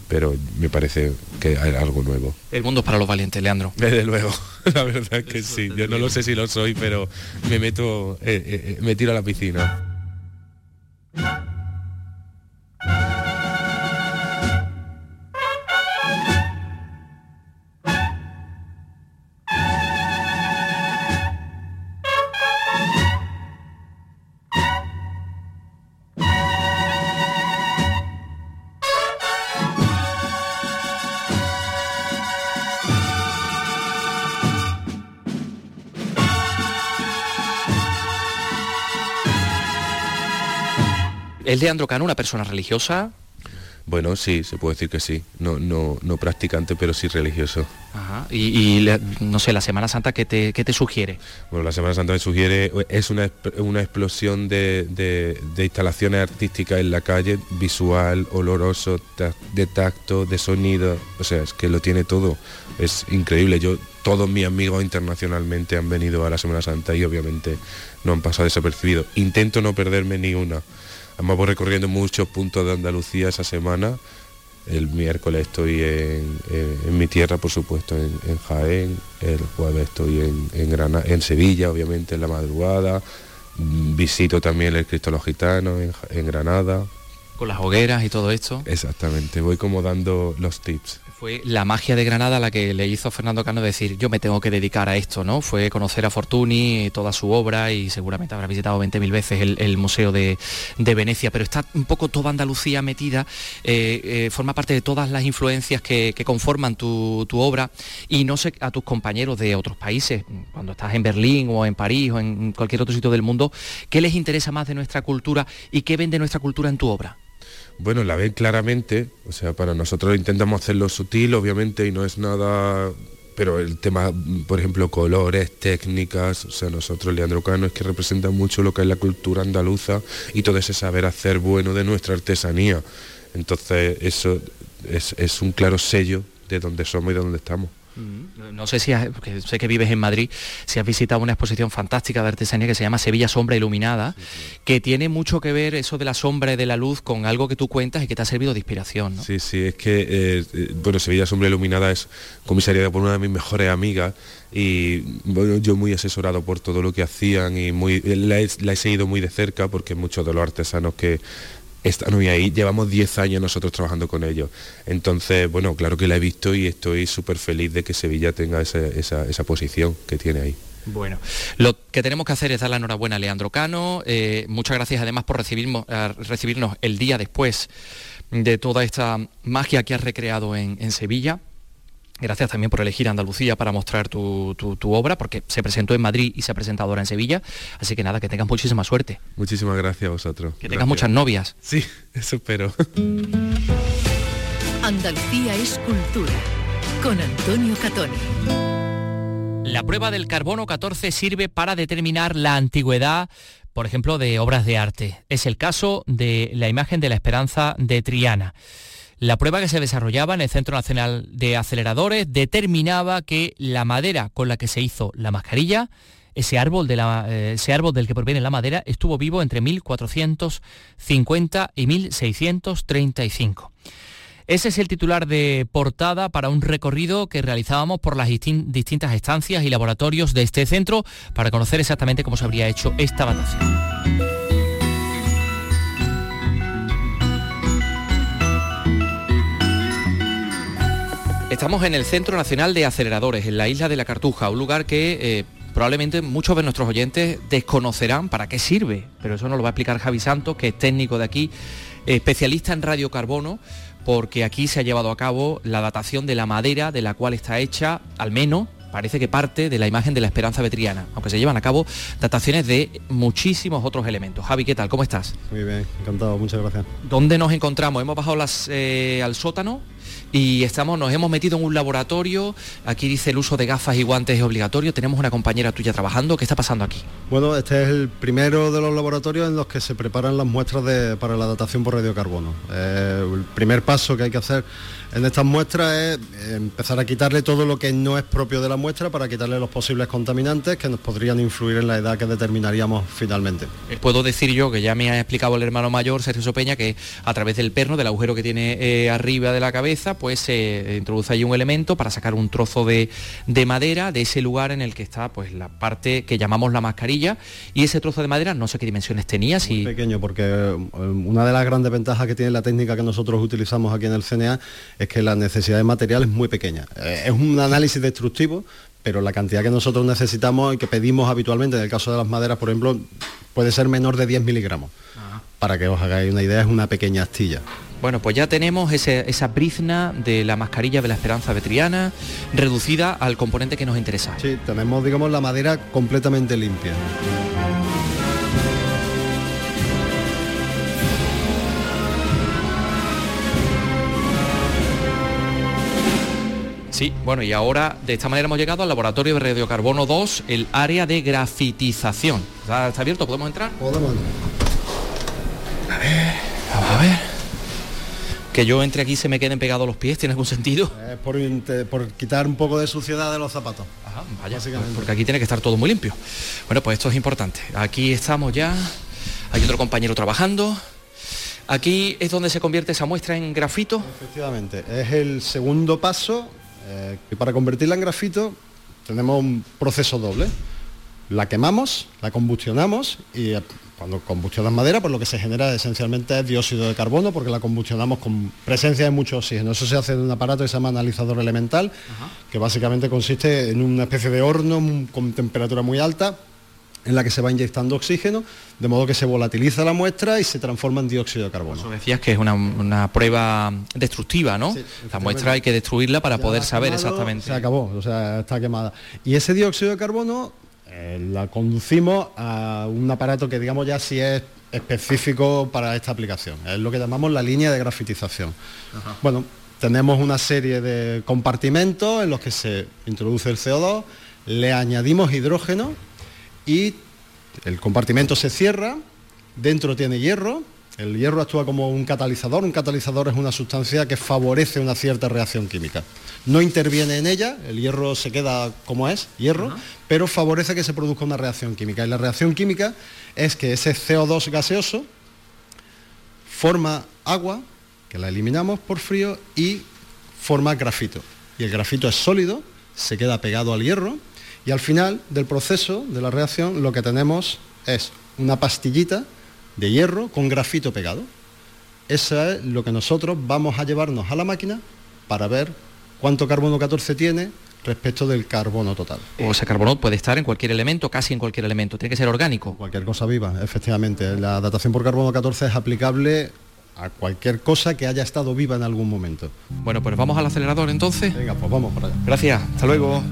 pero me parece que hay algo nuevo. El mundo es para los valientes, Leandro. Desde luego, la verdad que sí. Yo no lo sé si lo soy, pero me meto, eh, eh, eh, me tiro a la piscina. ¿Es Leandro Cano una persona religiosa? Bueno, sí, se puede decir que sí. No, no, no practicante, pero sí religioso. Ajá. Y, no sé, la Semana Santa, ¿qué te, te, sugiere? Bueno, la Semana Santa me sugiere, es una, una explosión de, instalaciones artísticas en la calle, visual, oloroso, de tacto, de sonido. O sea, es que lo tiene todo. Es increíble. Yo, todos mis amigos internacionalmente han venido a la Semana Santa y obviamente no han pasado desapercibidos. Intento no perderme ni una Vamos recorriendo muchos puntos de Andalucía esa semana. El miércoles estoy en, mi tierra, por supuesto, en, Jaén. El jueves estoy en, en Sevilla, obviamente, en la madrugada. Visito también el Cristo los Gitanos en Granada. Con las hogueras y todo esto. Exactamente, voy como dando los tips fue la magia de Granada la que le hizo Fernando Cano decir yo me tengo que dedicar a esto, ¿no? Fue conocer a Fortuny, toda su obra y seguramente habrá visitado 20.000 veces el, Museo de, Venecia, pero está un poco toda Andalucía metida, eh, eh, forma parte de todas las influencias que, conforman tu, obra y no sé a tus compañeros de otros países, cuando estás en Berlín o en París o en cualquier otro sitio del mundo, ¿qué les interesa más de nuestra cultura y qué ven de nuestra cultura en tu obra? Bueno, la ven claramente, o sea, para nosotros intentamos hacerlo sutil, obviamente, y no es nada pero el tema, por ejemplo, colores, técnicas, o sea, nosotros, Leandro Cano, es que representa mucho lo que es la cultura andaluza y todo ese saber hacer bueno de nuestra artesanía. Entonces, eso es, es un claro sello de dónde somos y de dónde estamos. No sé si has, sé que vives en Madrid, si has visitado una exposición fantástica de artesanía que se llama Sevilla Sombra Iluminada, que tiene mucho que ver eso de la sombra y de la luz con algo que tú cuentas y que te ha servido de inspiración. Sí, sí, es que, eh, eh, bueno, Sevilla Sombra Iluminada es comisariada por una de mis mejores amigas y bueno, yo muy asesorado por todo lo que hacían y muy, la he seguido muy de cerca porque muchos de los artesanos que están hoy ahí, llevamos 10 años nosotros trabajando con ellos. Entonces, bueno, claro que la he visto y estoy súper feliz de que Sevilla tenga esa, posición que tiene ahí. Bueno, lo que tenemos que hacer es dar la enhorabuena a Leandro Cano. Eh, muchas gracias además por recibirnos, recibirnos el día después de toda esta magia que has recreado en Sevilla. Gracias también por elegir Andalucía para mostrar tu, obra, porque se presentó en Madrid y se ha presentado ahora en Sevilla. Así que nada, que tengas muchísima suerte. Muchísimas gracias a vosotros. Que tengas muchas novias. Sí, eso espero. Andalucía es cultura, con Antonio Catoni. La prueba del carbono 14 sirve para determinar la antigüedad por ejemplo, de obras de arte. Es el caso de la imagen de la esperanza de Triana. La prueba que se desarrollaba en el Centro Nacional de Aceleradores determinaba que la madera con la que se hizo la mascarilla, ese árbol, eh, del que proviene la madera, estuvo vivo entre 1450 y 1635. Ese es el titular de portada para un recorrido que realizábamos por las distintas estancias y laboratorios de este centro para conocer exactamente cómo se habría hecho esta datación. Estamos en el Centro Nacional de Aceleradores, en la isla de la Cartuja, un lugar que eh, probablemente muchos de nuestros oyentes desconocerán para qué sirve, pero eso nos lo va a explicar Javi Santos, que es técnico de aquí, especialista en radiocarbono, porque aquí se ha llevado a cabo la datación de la madera de la cual está hecha, al menos, parece que parte de la imagen de la esperanza vetriana, aunque se llevan a cabo dataciones de muchísimos otros elementos. Javi, ¿qué tal? ¿Cómo estás? Muy bien, encantado, muchas gracias. ¿Dónde nos encontramos? Hemos bajado las, eh, al sótano y estamos, nos hemos metido en un laboratorio, aquí dice el uso de gafas y guantes es obligatorio, tenemos una compañera tuya trabajando, ¿qué está pasando aquí? Bueno, este es el primero de los laboratorios en los que se preparan las muestras para la datación por radiocarbono. Eh, el primer paso que hay que hacer en estas muestras es empezar a quitarle todo lo que no es propio de la muestra para quitarle los posibles contaminantes que nos podrían influir en la edad que determinaríamos finalmente. Eh, puedo decir yo, que ya me ha explicado el hermano mayor, Sergio Sopeña, que a través del perno, del agujero que tiene eh, arriba de la cabeza, pues se introduce ahí un elemento para sacar un trozo de, madera de ese lugar en el que está pues la parte que llamamos la mascarilla y ese trozo de madera no sé qué dimensiones tenía. Si... pequeño, porque eh, una de las grandes ventajas que tiene la técnica que nosotros utilizamos aquí en el CNA es que la necesidad de material es muy pequeña. Eh, es un análisis destructivo, pero la cantidad que nosotros necesitamos y que pedimos habitualmente, en el caso de las maderas, por ejemplo, puede ser menor de 10 miligramos. Para que os hagáis una idea, es una pequeña astilla. Bueno, pues ya tenemos esa brizna de la mascarilla de la esperanza vetriana reducida al componente que nos interesa. Sí, tenemos, digamos, la madera completamente limpia. Sí, bueno, y ahora de esta manera hemos llegado al laboratorio de radiocarbono 2, el área de grafitización. ¿Está, abierto? ¿Podemos entrar? Podemos A ver, a ver. Que yo entre aquí se me queden pegados los pies, ¿tiene algún sentido? Es por, quitar un poco de suciedad de los zapatos. Ajá, vaya, porque aquí tiene que estar todo muy limpio. Bueno, pues esto es importante. Aquí estamos ya, hay otro compañero trabajando. Aquí es donde se convierte esa muestra en grafito. Efectivamente, es el segundo paso eh, y para convertirla en grafito tenemos un proceso doble. La quemamos, la combustionamos y eh, cuando combustionas madera, pues lo que se genera esencialmente es dióxido de carbono porque la combustionamos con presencia de mucho oxígeno. Eso se hace en un aparato que se llama analizador elemental, que básicamente consiste en una especie de horno con temperatura muy alta en la que se va inyectando oxígeno, de modo que se volatiliza la muestra y se transforma en dióxido de carbono. Eso decías que es una, prueba destructiva, ¿no? la muestra hay que destruirla para poder saber exactamente. Se acabó, o sea, está quemada. Y ese dióxido de carbono eh, la conducimos a un aparato que digamos ya sí es específico para esta aplicación. Es lo que llamamos la línea de grafitización. Bueno, tenemos una serie de compartimentos en los que se introduce el CO2, le añadimos hidrógeno y el compartimento se cierra, dentro tiene hierro El hierro actúa como un catalizador. Un catalizador es una sustancia que favorece una cierta reacción química. No interviene en ella, el hierro se queda como es, hierro, pero favorece que se produzca una reacción química. Y la reacción química es que ese CO2 gaseoso forma agua, que la eliminamos por frío, y forma grafito. Y el grafito es sólido, se queda pegado al hierro, y al final del proceso de la reacción lo que tenemos es una pastillita de hierro con grafito pegado. Eso es lo que nosotros vamos a llevarnos a la máquina para ver cuánto carbono 14 tiene respecto del carbono total. O ese carbono puede estar en cualquier elemento, casi en cualquier elemento, tiene que ser orgánico. Cualquier cosa viva, efectivamente. La datación por carbono 14 es aplicable a cualquier cosa que haya estado viva en algún momento. Bueno, pues vamos al acelerador entonces. Venga, pues vamos para allá. Gracias, hasta luego.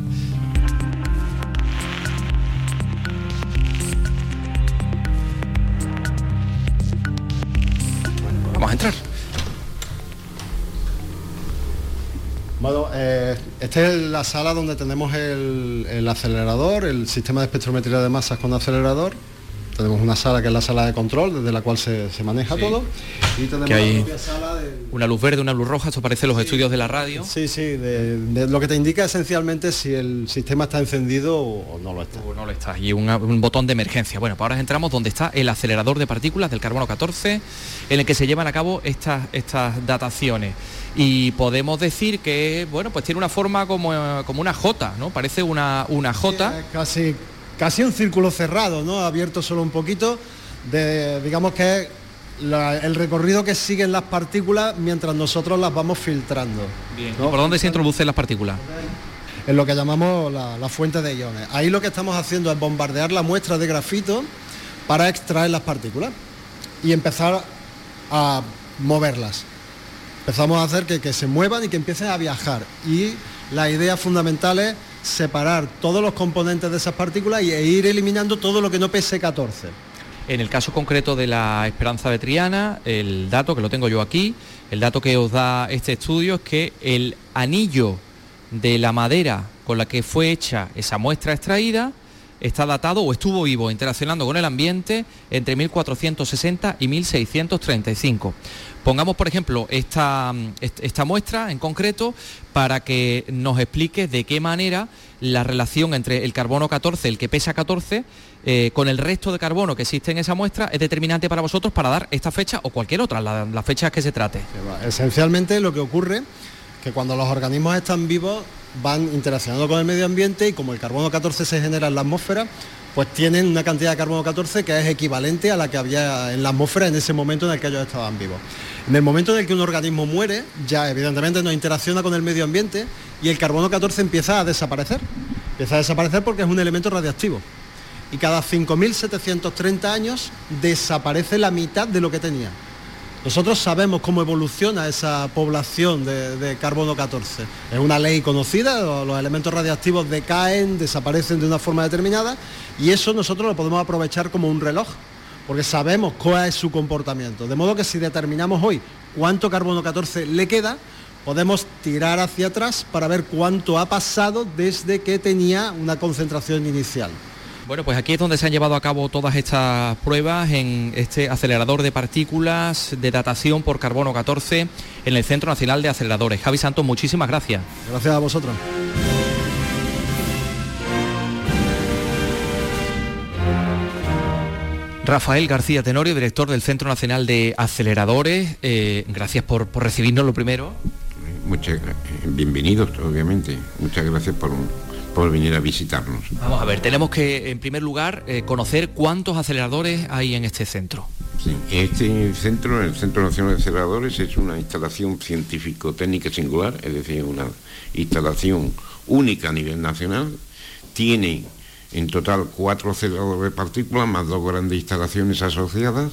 Vamos a entrar. Bueno, eh, esta es la sala donde tenemos el, el acelerador, el sistema de espectrometría de masas con acelerador. Tenemos una sala que es la sala de control, desde la cual se, se maneja todo. Y tenemos Que hay la sala de... una luz verde, una luz roja, esto parece los estudios de la radio. Sí, sí, de- de lo que te indica esencialmente si el sistema está encendido o, no lo está. O no lo está. Y un botón de emergencia. Bueno, pues ahora entramos donde está el acelerador de partículas del carbono 14, en el que se llevan a cabo estas, estas dataciones. Y podemos decir que, bueno, pues tiene una forma como, como una J, ¿no? Parece una, una J. Casi, casi un círculo cerrado, ¿no? Abierto solo un poquito, de, digamos que es la- el recorrido que siguen las partículas mientras nosotros las vamos filtrando. Bien. ¿no? ¿Por dónde se introducen las partículas? en lo que llamamos la, la fuente de iones. Ahí lo que estamos haciendo es bombardear la muestra de grafito para extraer las partículas y empezar a moverlas. Empezamos a hacer que, que se muevan y que empiecen a viajar. Y la idea fundamental es separar todos los componentes de esas partículas e ir eliminando todo lo que no pese 14. En el caso concreto de la esperanza de Triana, el dato que lo tengo yo aquí, el dato que os da este estudio es que el anillo de la madera con la que fue hecha esa muestra extraída está datado o estuvo vivo interaccionando con el ambiente entre 1460 y 1635. Pongamos, por ejemplo, esta, est- esta muestra en concreto para que nos explique de qué manera la relación entre el carbono 14, el que pesa 14, eh, con el resto de carbono que existe en esa muestra es determinante para vosotros para dar esta fecha o cualquier otra, la- las fechas que se trate. Esencialmente lo que ocurre que cuando los organismos están vivos van interaccionando con el medio ambiente y como el carbono 14 se genera en la atmósfera, pues tienen una cantidad de carbono 14 que es equivalente a la que había en la atmósfera en ese momento en el que ellos estaban vivos. En el momento en el que un organismo muere, ya evidentemente no interacciona con el medio ambiente y el carbono 14 empieza a desaparecer. Empieza a desaparecer porque es un elemento radiactivo. Y cada 5.730 años desaparece la mitad de lo que tenía. Nosotros sabemos cómo evoluciona esa población de, carbono 14. Es una ley conocida, lo- los elementos radiactivos decaen, desaparecen de una forma determinada y eso nosotros lo podemos aprovechar como un reloj, porque sabemos cuál es su comportamiento. De modo que si determinamos hoy cuánto carbono 14 le queda, podemos tirar hacia atrás para ver cuánto ha pasado desde que tenía una concentración inicial. Bueno, pues aquí es donde se han llevado a cabo todas estas pruebas en este acelerador de partículas de datación por carbono 14 en el Centro Nacional de Aceleradores. Javi Santos, muchísimas gracias. Gracias a vosotros. Rafael García Tenorio, director del Centro Nacional de Aceleradores, eh, gracias por, por recibirnos lo primero. Muchas gra- bienvenidos, obviamente. Muchas gracias por, por venir a visitarnos. Vamos a ver, tenemos que en primer lugar eh, conocer cuántos aceleradores hay en este centro. Sí, Este centro, el Centro Nacional de Aceleradores, es una instalación científico-técnica singular, es decir, una instalación única a nivel nacional. Tiene en total cuatro aceleradores de partículas, más dos grandes instalaciones asociadas.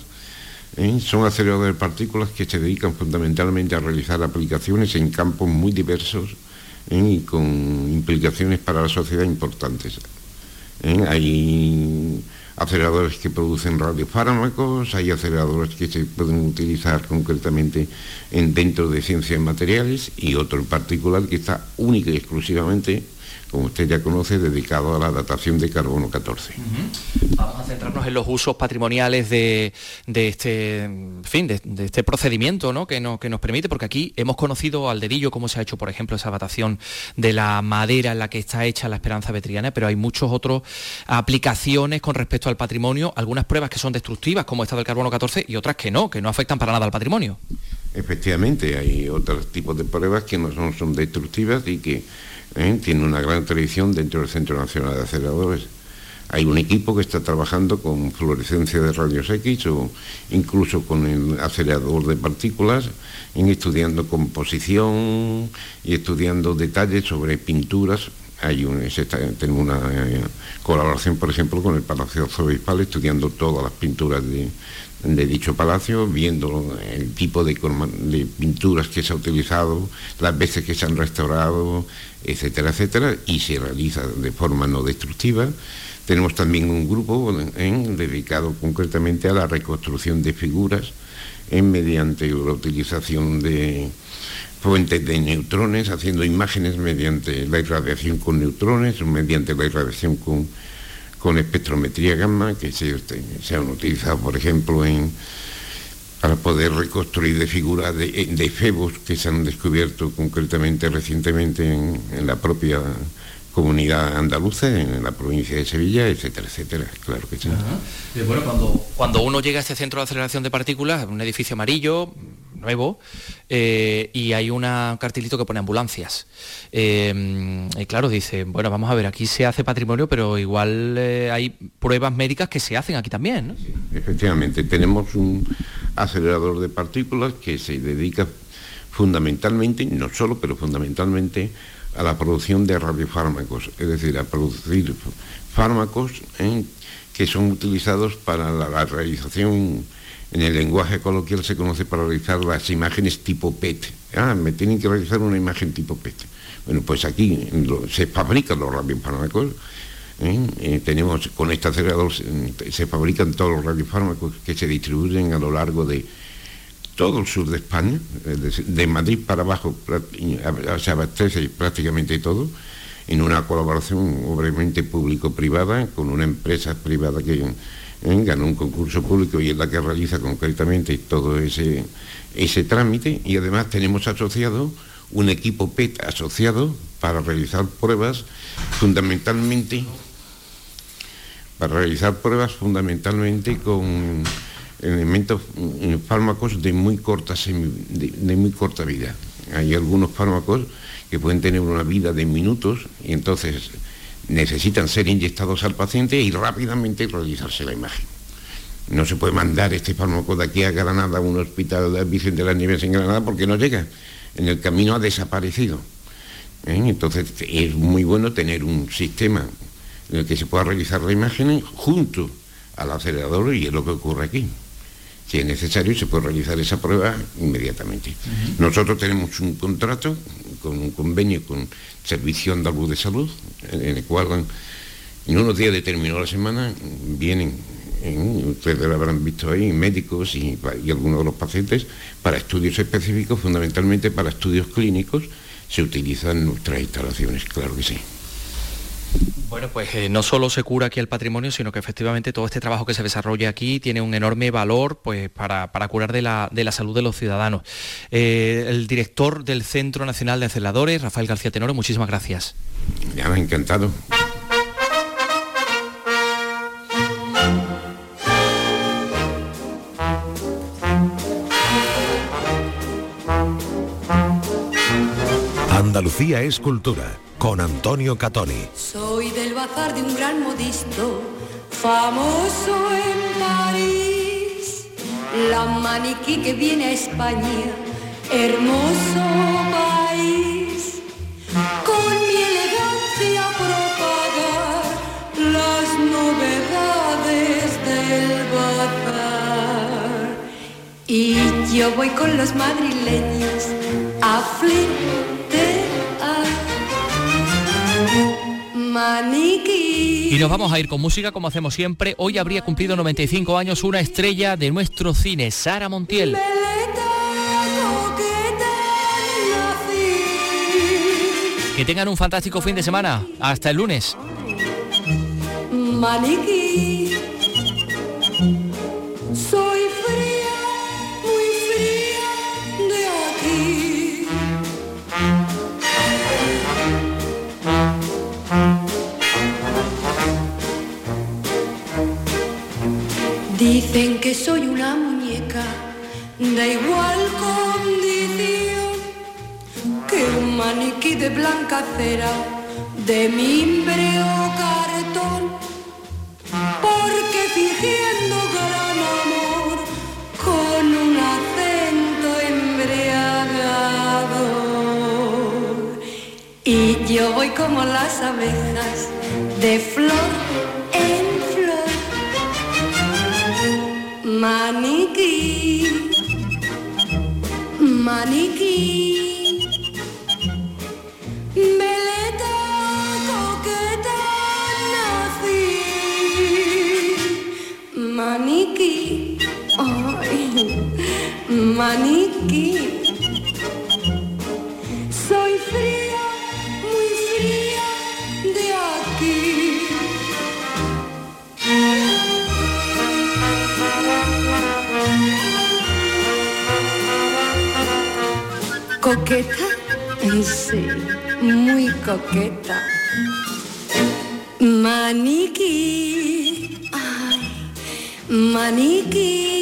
¿eh? Son aceleradores de partículas que se dedican fundamentalmente a realizar aplicaciones en campos muy diversos. Y con implicaciones para la sociedad importantes. ¿eh? Hay aceleradores que producen radiofármacos, hay aceleradores que se pueden utilizar concretamente en, dentro de ciencias materiales y otro en particular que está única y exclusivamente como usted ya conoce, dedicado a la datación de carbono 14. Vamos a centrarnos en los usos patrimoniales de, este, fin, de, este procedimiento ¿no? Que, que, nos permite, porque aquí hemos conocido al dedillo cómo se ha hecho, por ejemplo, esa datación de la madera en la que está hecha la esperanza vetriana, pero hay muchos otros aplicaciones con respecto al patrimonio, algunas pruebas que son destructivas, como esta del carbono 14, y otras que no, que no afectan para nada al patrimonio. Efectivamente, hay otros tipos de pruebas que no son, son destructivas y que ¿eh? tiene una gran tradición dentro del Centro Nacional de Aceleradores. Hay un equipo que está trabajando con fluorescencia de rayos X o incluso con el acelerador de partículas, en estudiando composición y estudiando detalles sobre pinturas. Hay un, tengo una eh, colaboración, por ejemplo, con el Palacio Arzobispal, estudiando todas las pinturas de, de dicho palacio, viendo el tipo de, pinturas que se ha utilizado, las veces que se han restaurado, etcétera, etcétera, y se realiza de forma no destructiva. Tenemos también un grupo dedicado concretamente a la reconstrucción de figuras mediante la utilización de fuentes de neutrones, haciendo imágenes mediante la irradiación con neutrones, mediante la irradiación con con espectrometría gamma que se, se han utilizado, por ejemplo, en, para poder reconstruir de figuras de, de febos que se han descubierto concretamente recientemente en, la propia comunidad andaluza, en la provincia de Sevilla, etcétera, etcétera. Claro que sí. Bueno, cuando, cuando uno llega a este centro de aceleración de partículas, un edificio amarillo, nuevo, eh, y hay un cartilito que pone ambulancias. Eh, y claro, dice, bueno, vamos a ver, aquí se hace patrimonio, pero igual eh, hay pruebas médicas que se hacen aquí también, ¿no? Efectivamente, tenemos un acelerador de partículas que se dedica fundamentalmente, no solo, pero fundamentalmente a la producción de radiofármacos, es decir, a producir fármacos que son utilizados para la realización en el lenguaje coloquial se conoce para realizar las imágenes tipo PET. Ah, me tienen que realizar una imagen tipo PET. Bueno, pues aquí se fabrican los radiofármacos. ¿eh? Eh, tenemos con este acelerador se, fabrican todos los radiofármacos que se distribuyen a lo largo de todo el sur de España, de, Madrid para abajo se abastece prácticamente todo, en una colaboración obviamente público-privada con una empresa privada que ¿eh? ganó un concurso público y es la que realiza concretamente todo ese, ese trámite y además tenemos asociado un equipo PET asociado para realizar pruebas fundamentalmente para realizar pruebas fundamentalmente con elementos mm, fármacos de muy corta de muy corta vida. Hay algunos fármacos que pueden tener una vida de minutos y entonces necesitan ser inyectados al paciente y rápidamente realizarse la imagen. No se puede mandar este fármaco de aquí a Granada, a un hospital de Vicente de las Nieves en Granada, porque no llega. En el camino ha desaparecido. ¿Eh? Entonces es muy bueno tener un sistema en el que se pueda realizar la imagen junto al acelerador y es lo que ocurre aquí. Si es necesario, se puede realizar esa prueba inmediatamente. Nosotros tenemos un contrato con un convenio con Servicio Andaluz de Salud, en el cual en unos días determinados de la semana vienen, ustedes lo habrán visto ahí, médicos y, algunos de los pacientes para estudios específicos, fundamentalmente para estudios clínicos, se utilizan nuestras instalaciones, claro que sí. Bueno, pues eh, no solo se cura aquí el patrimonio, sino que efectivamente todo este trabajo que se desarrolla aquí tiene un enorme valor pues, para, curar de la, salud de los ciudadanos. Eh, el director del Centro Nacional de Aceleradores, Rafael García Tenoro, muchísimas gracias. Ya me ha encantado. Andalucía es cultura con Antonio Catoni. Soy del bazar de un gran modisto, famoso en París. La maniquí que viene a España, hermoso país. Con mi elegancia propagar las novedades del bazar. Y yo voy con los madrileños a flirtear Y nos vamos a ir con música como hacemos siempre. Hoy habría cumplido 95 años una estrella de nuestro cine, Sara Montiel. Que tengan un fantástico fin de semana. Hasta el lunes. Maniquí. De igual condición que un maniquí de blanca cera, de mimbre o cartón, porque fingiendo gran amor con un acento embriagador. Y yo voy como las abejas, de flor maniquí, Coqueta, sí, muy coqueta. Maniquí, ay, maniquí.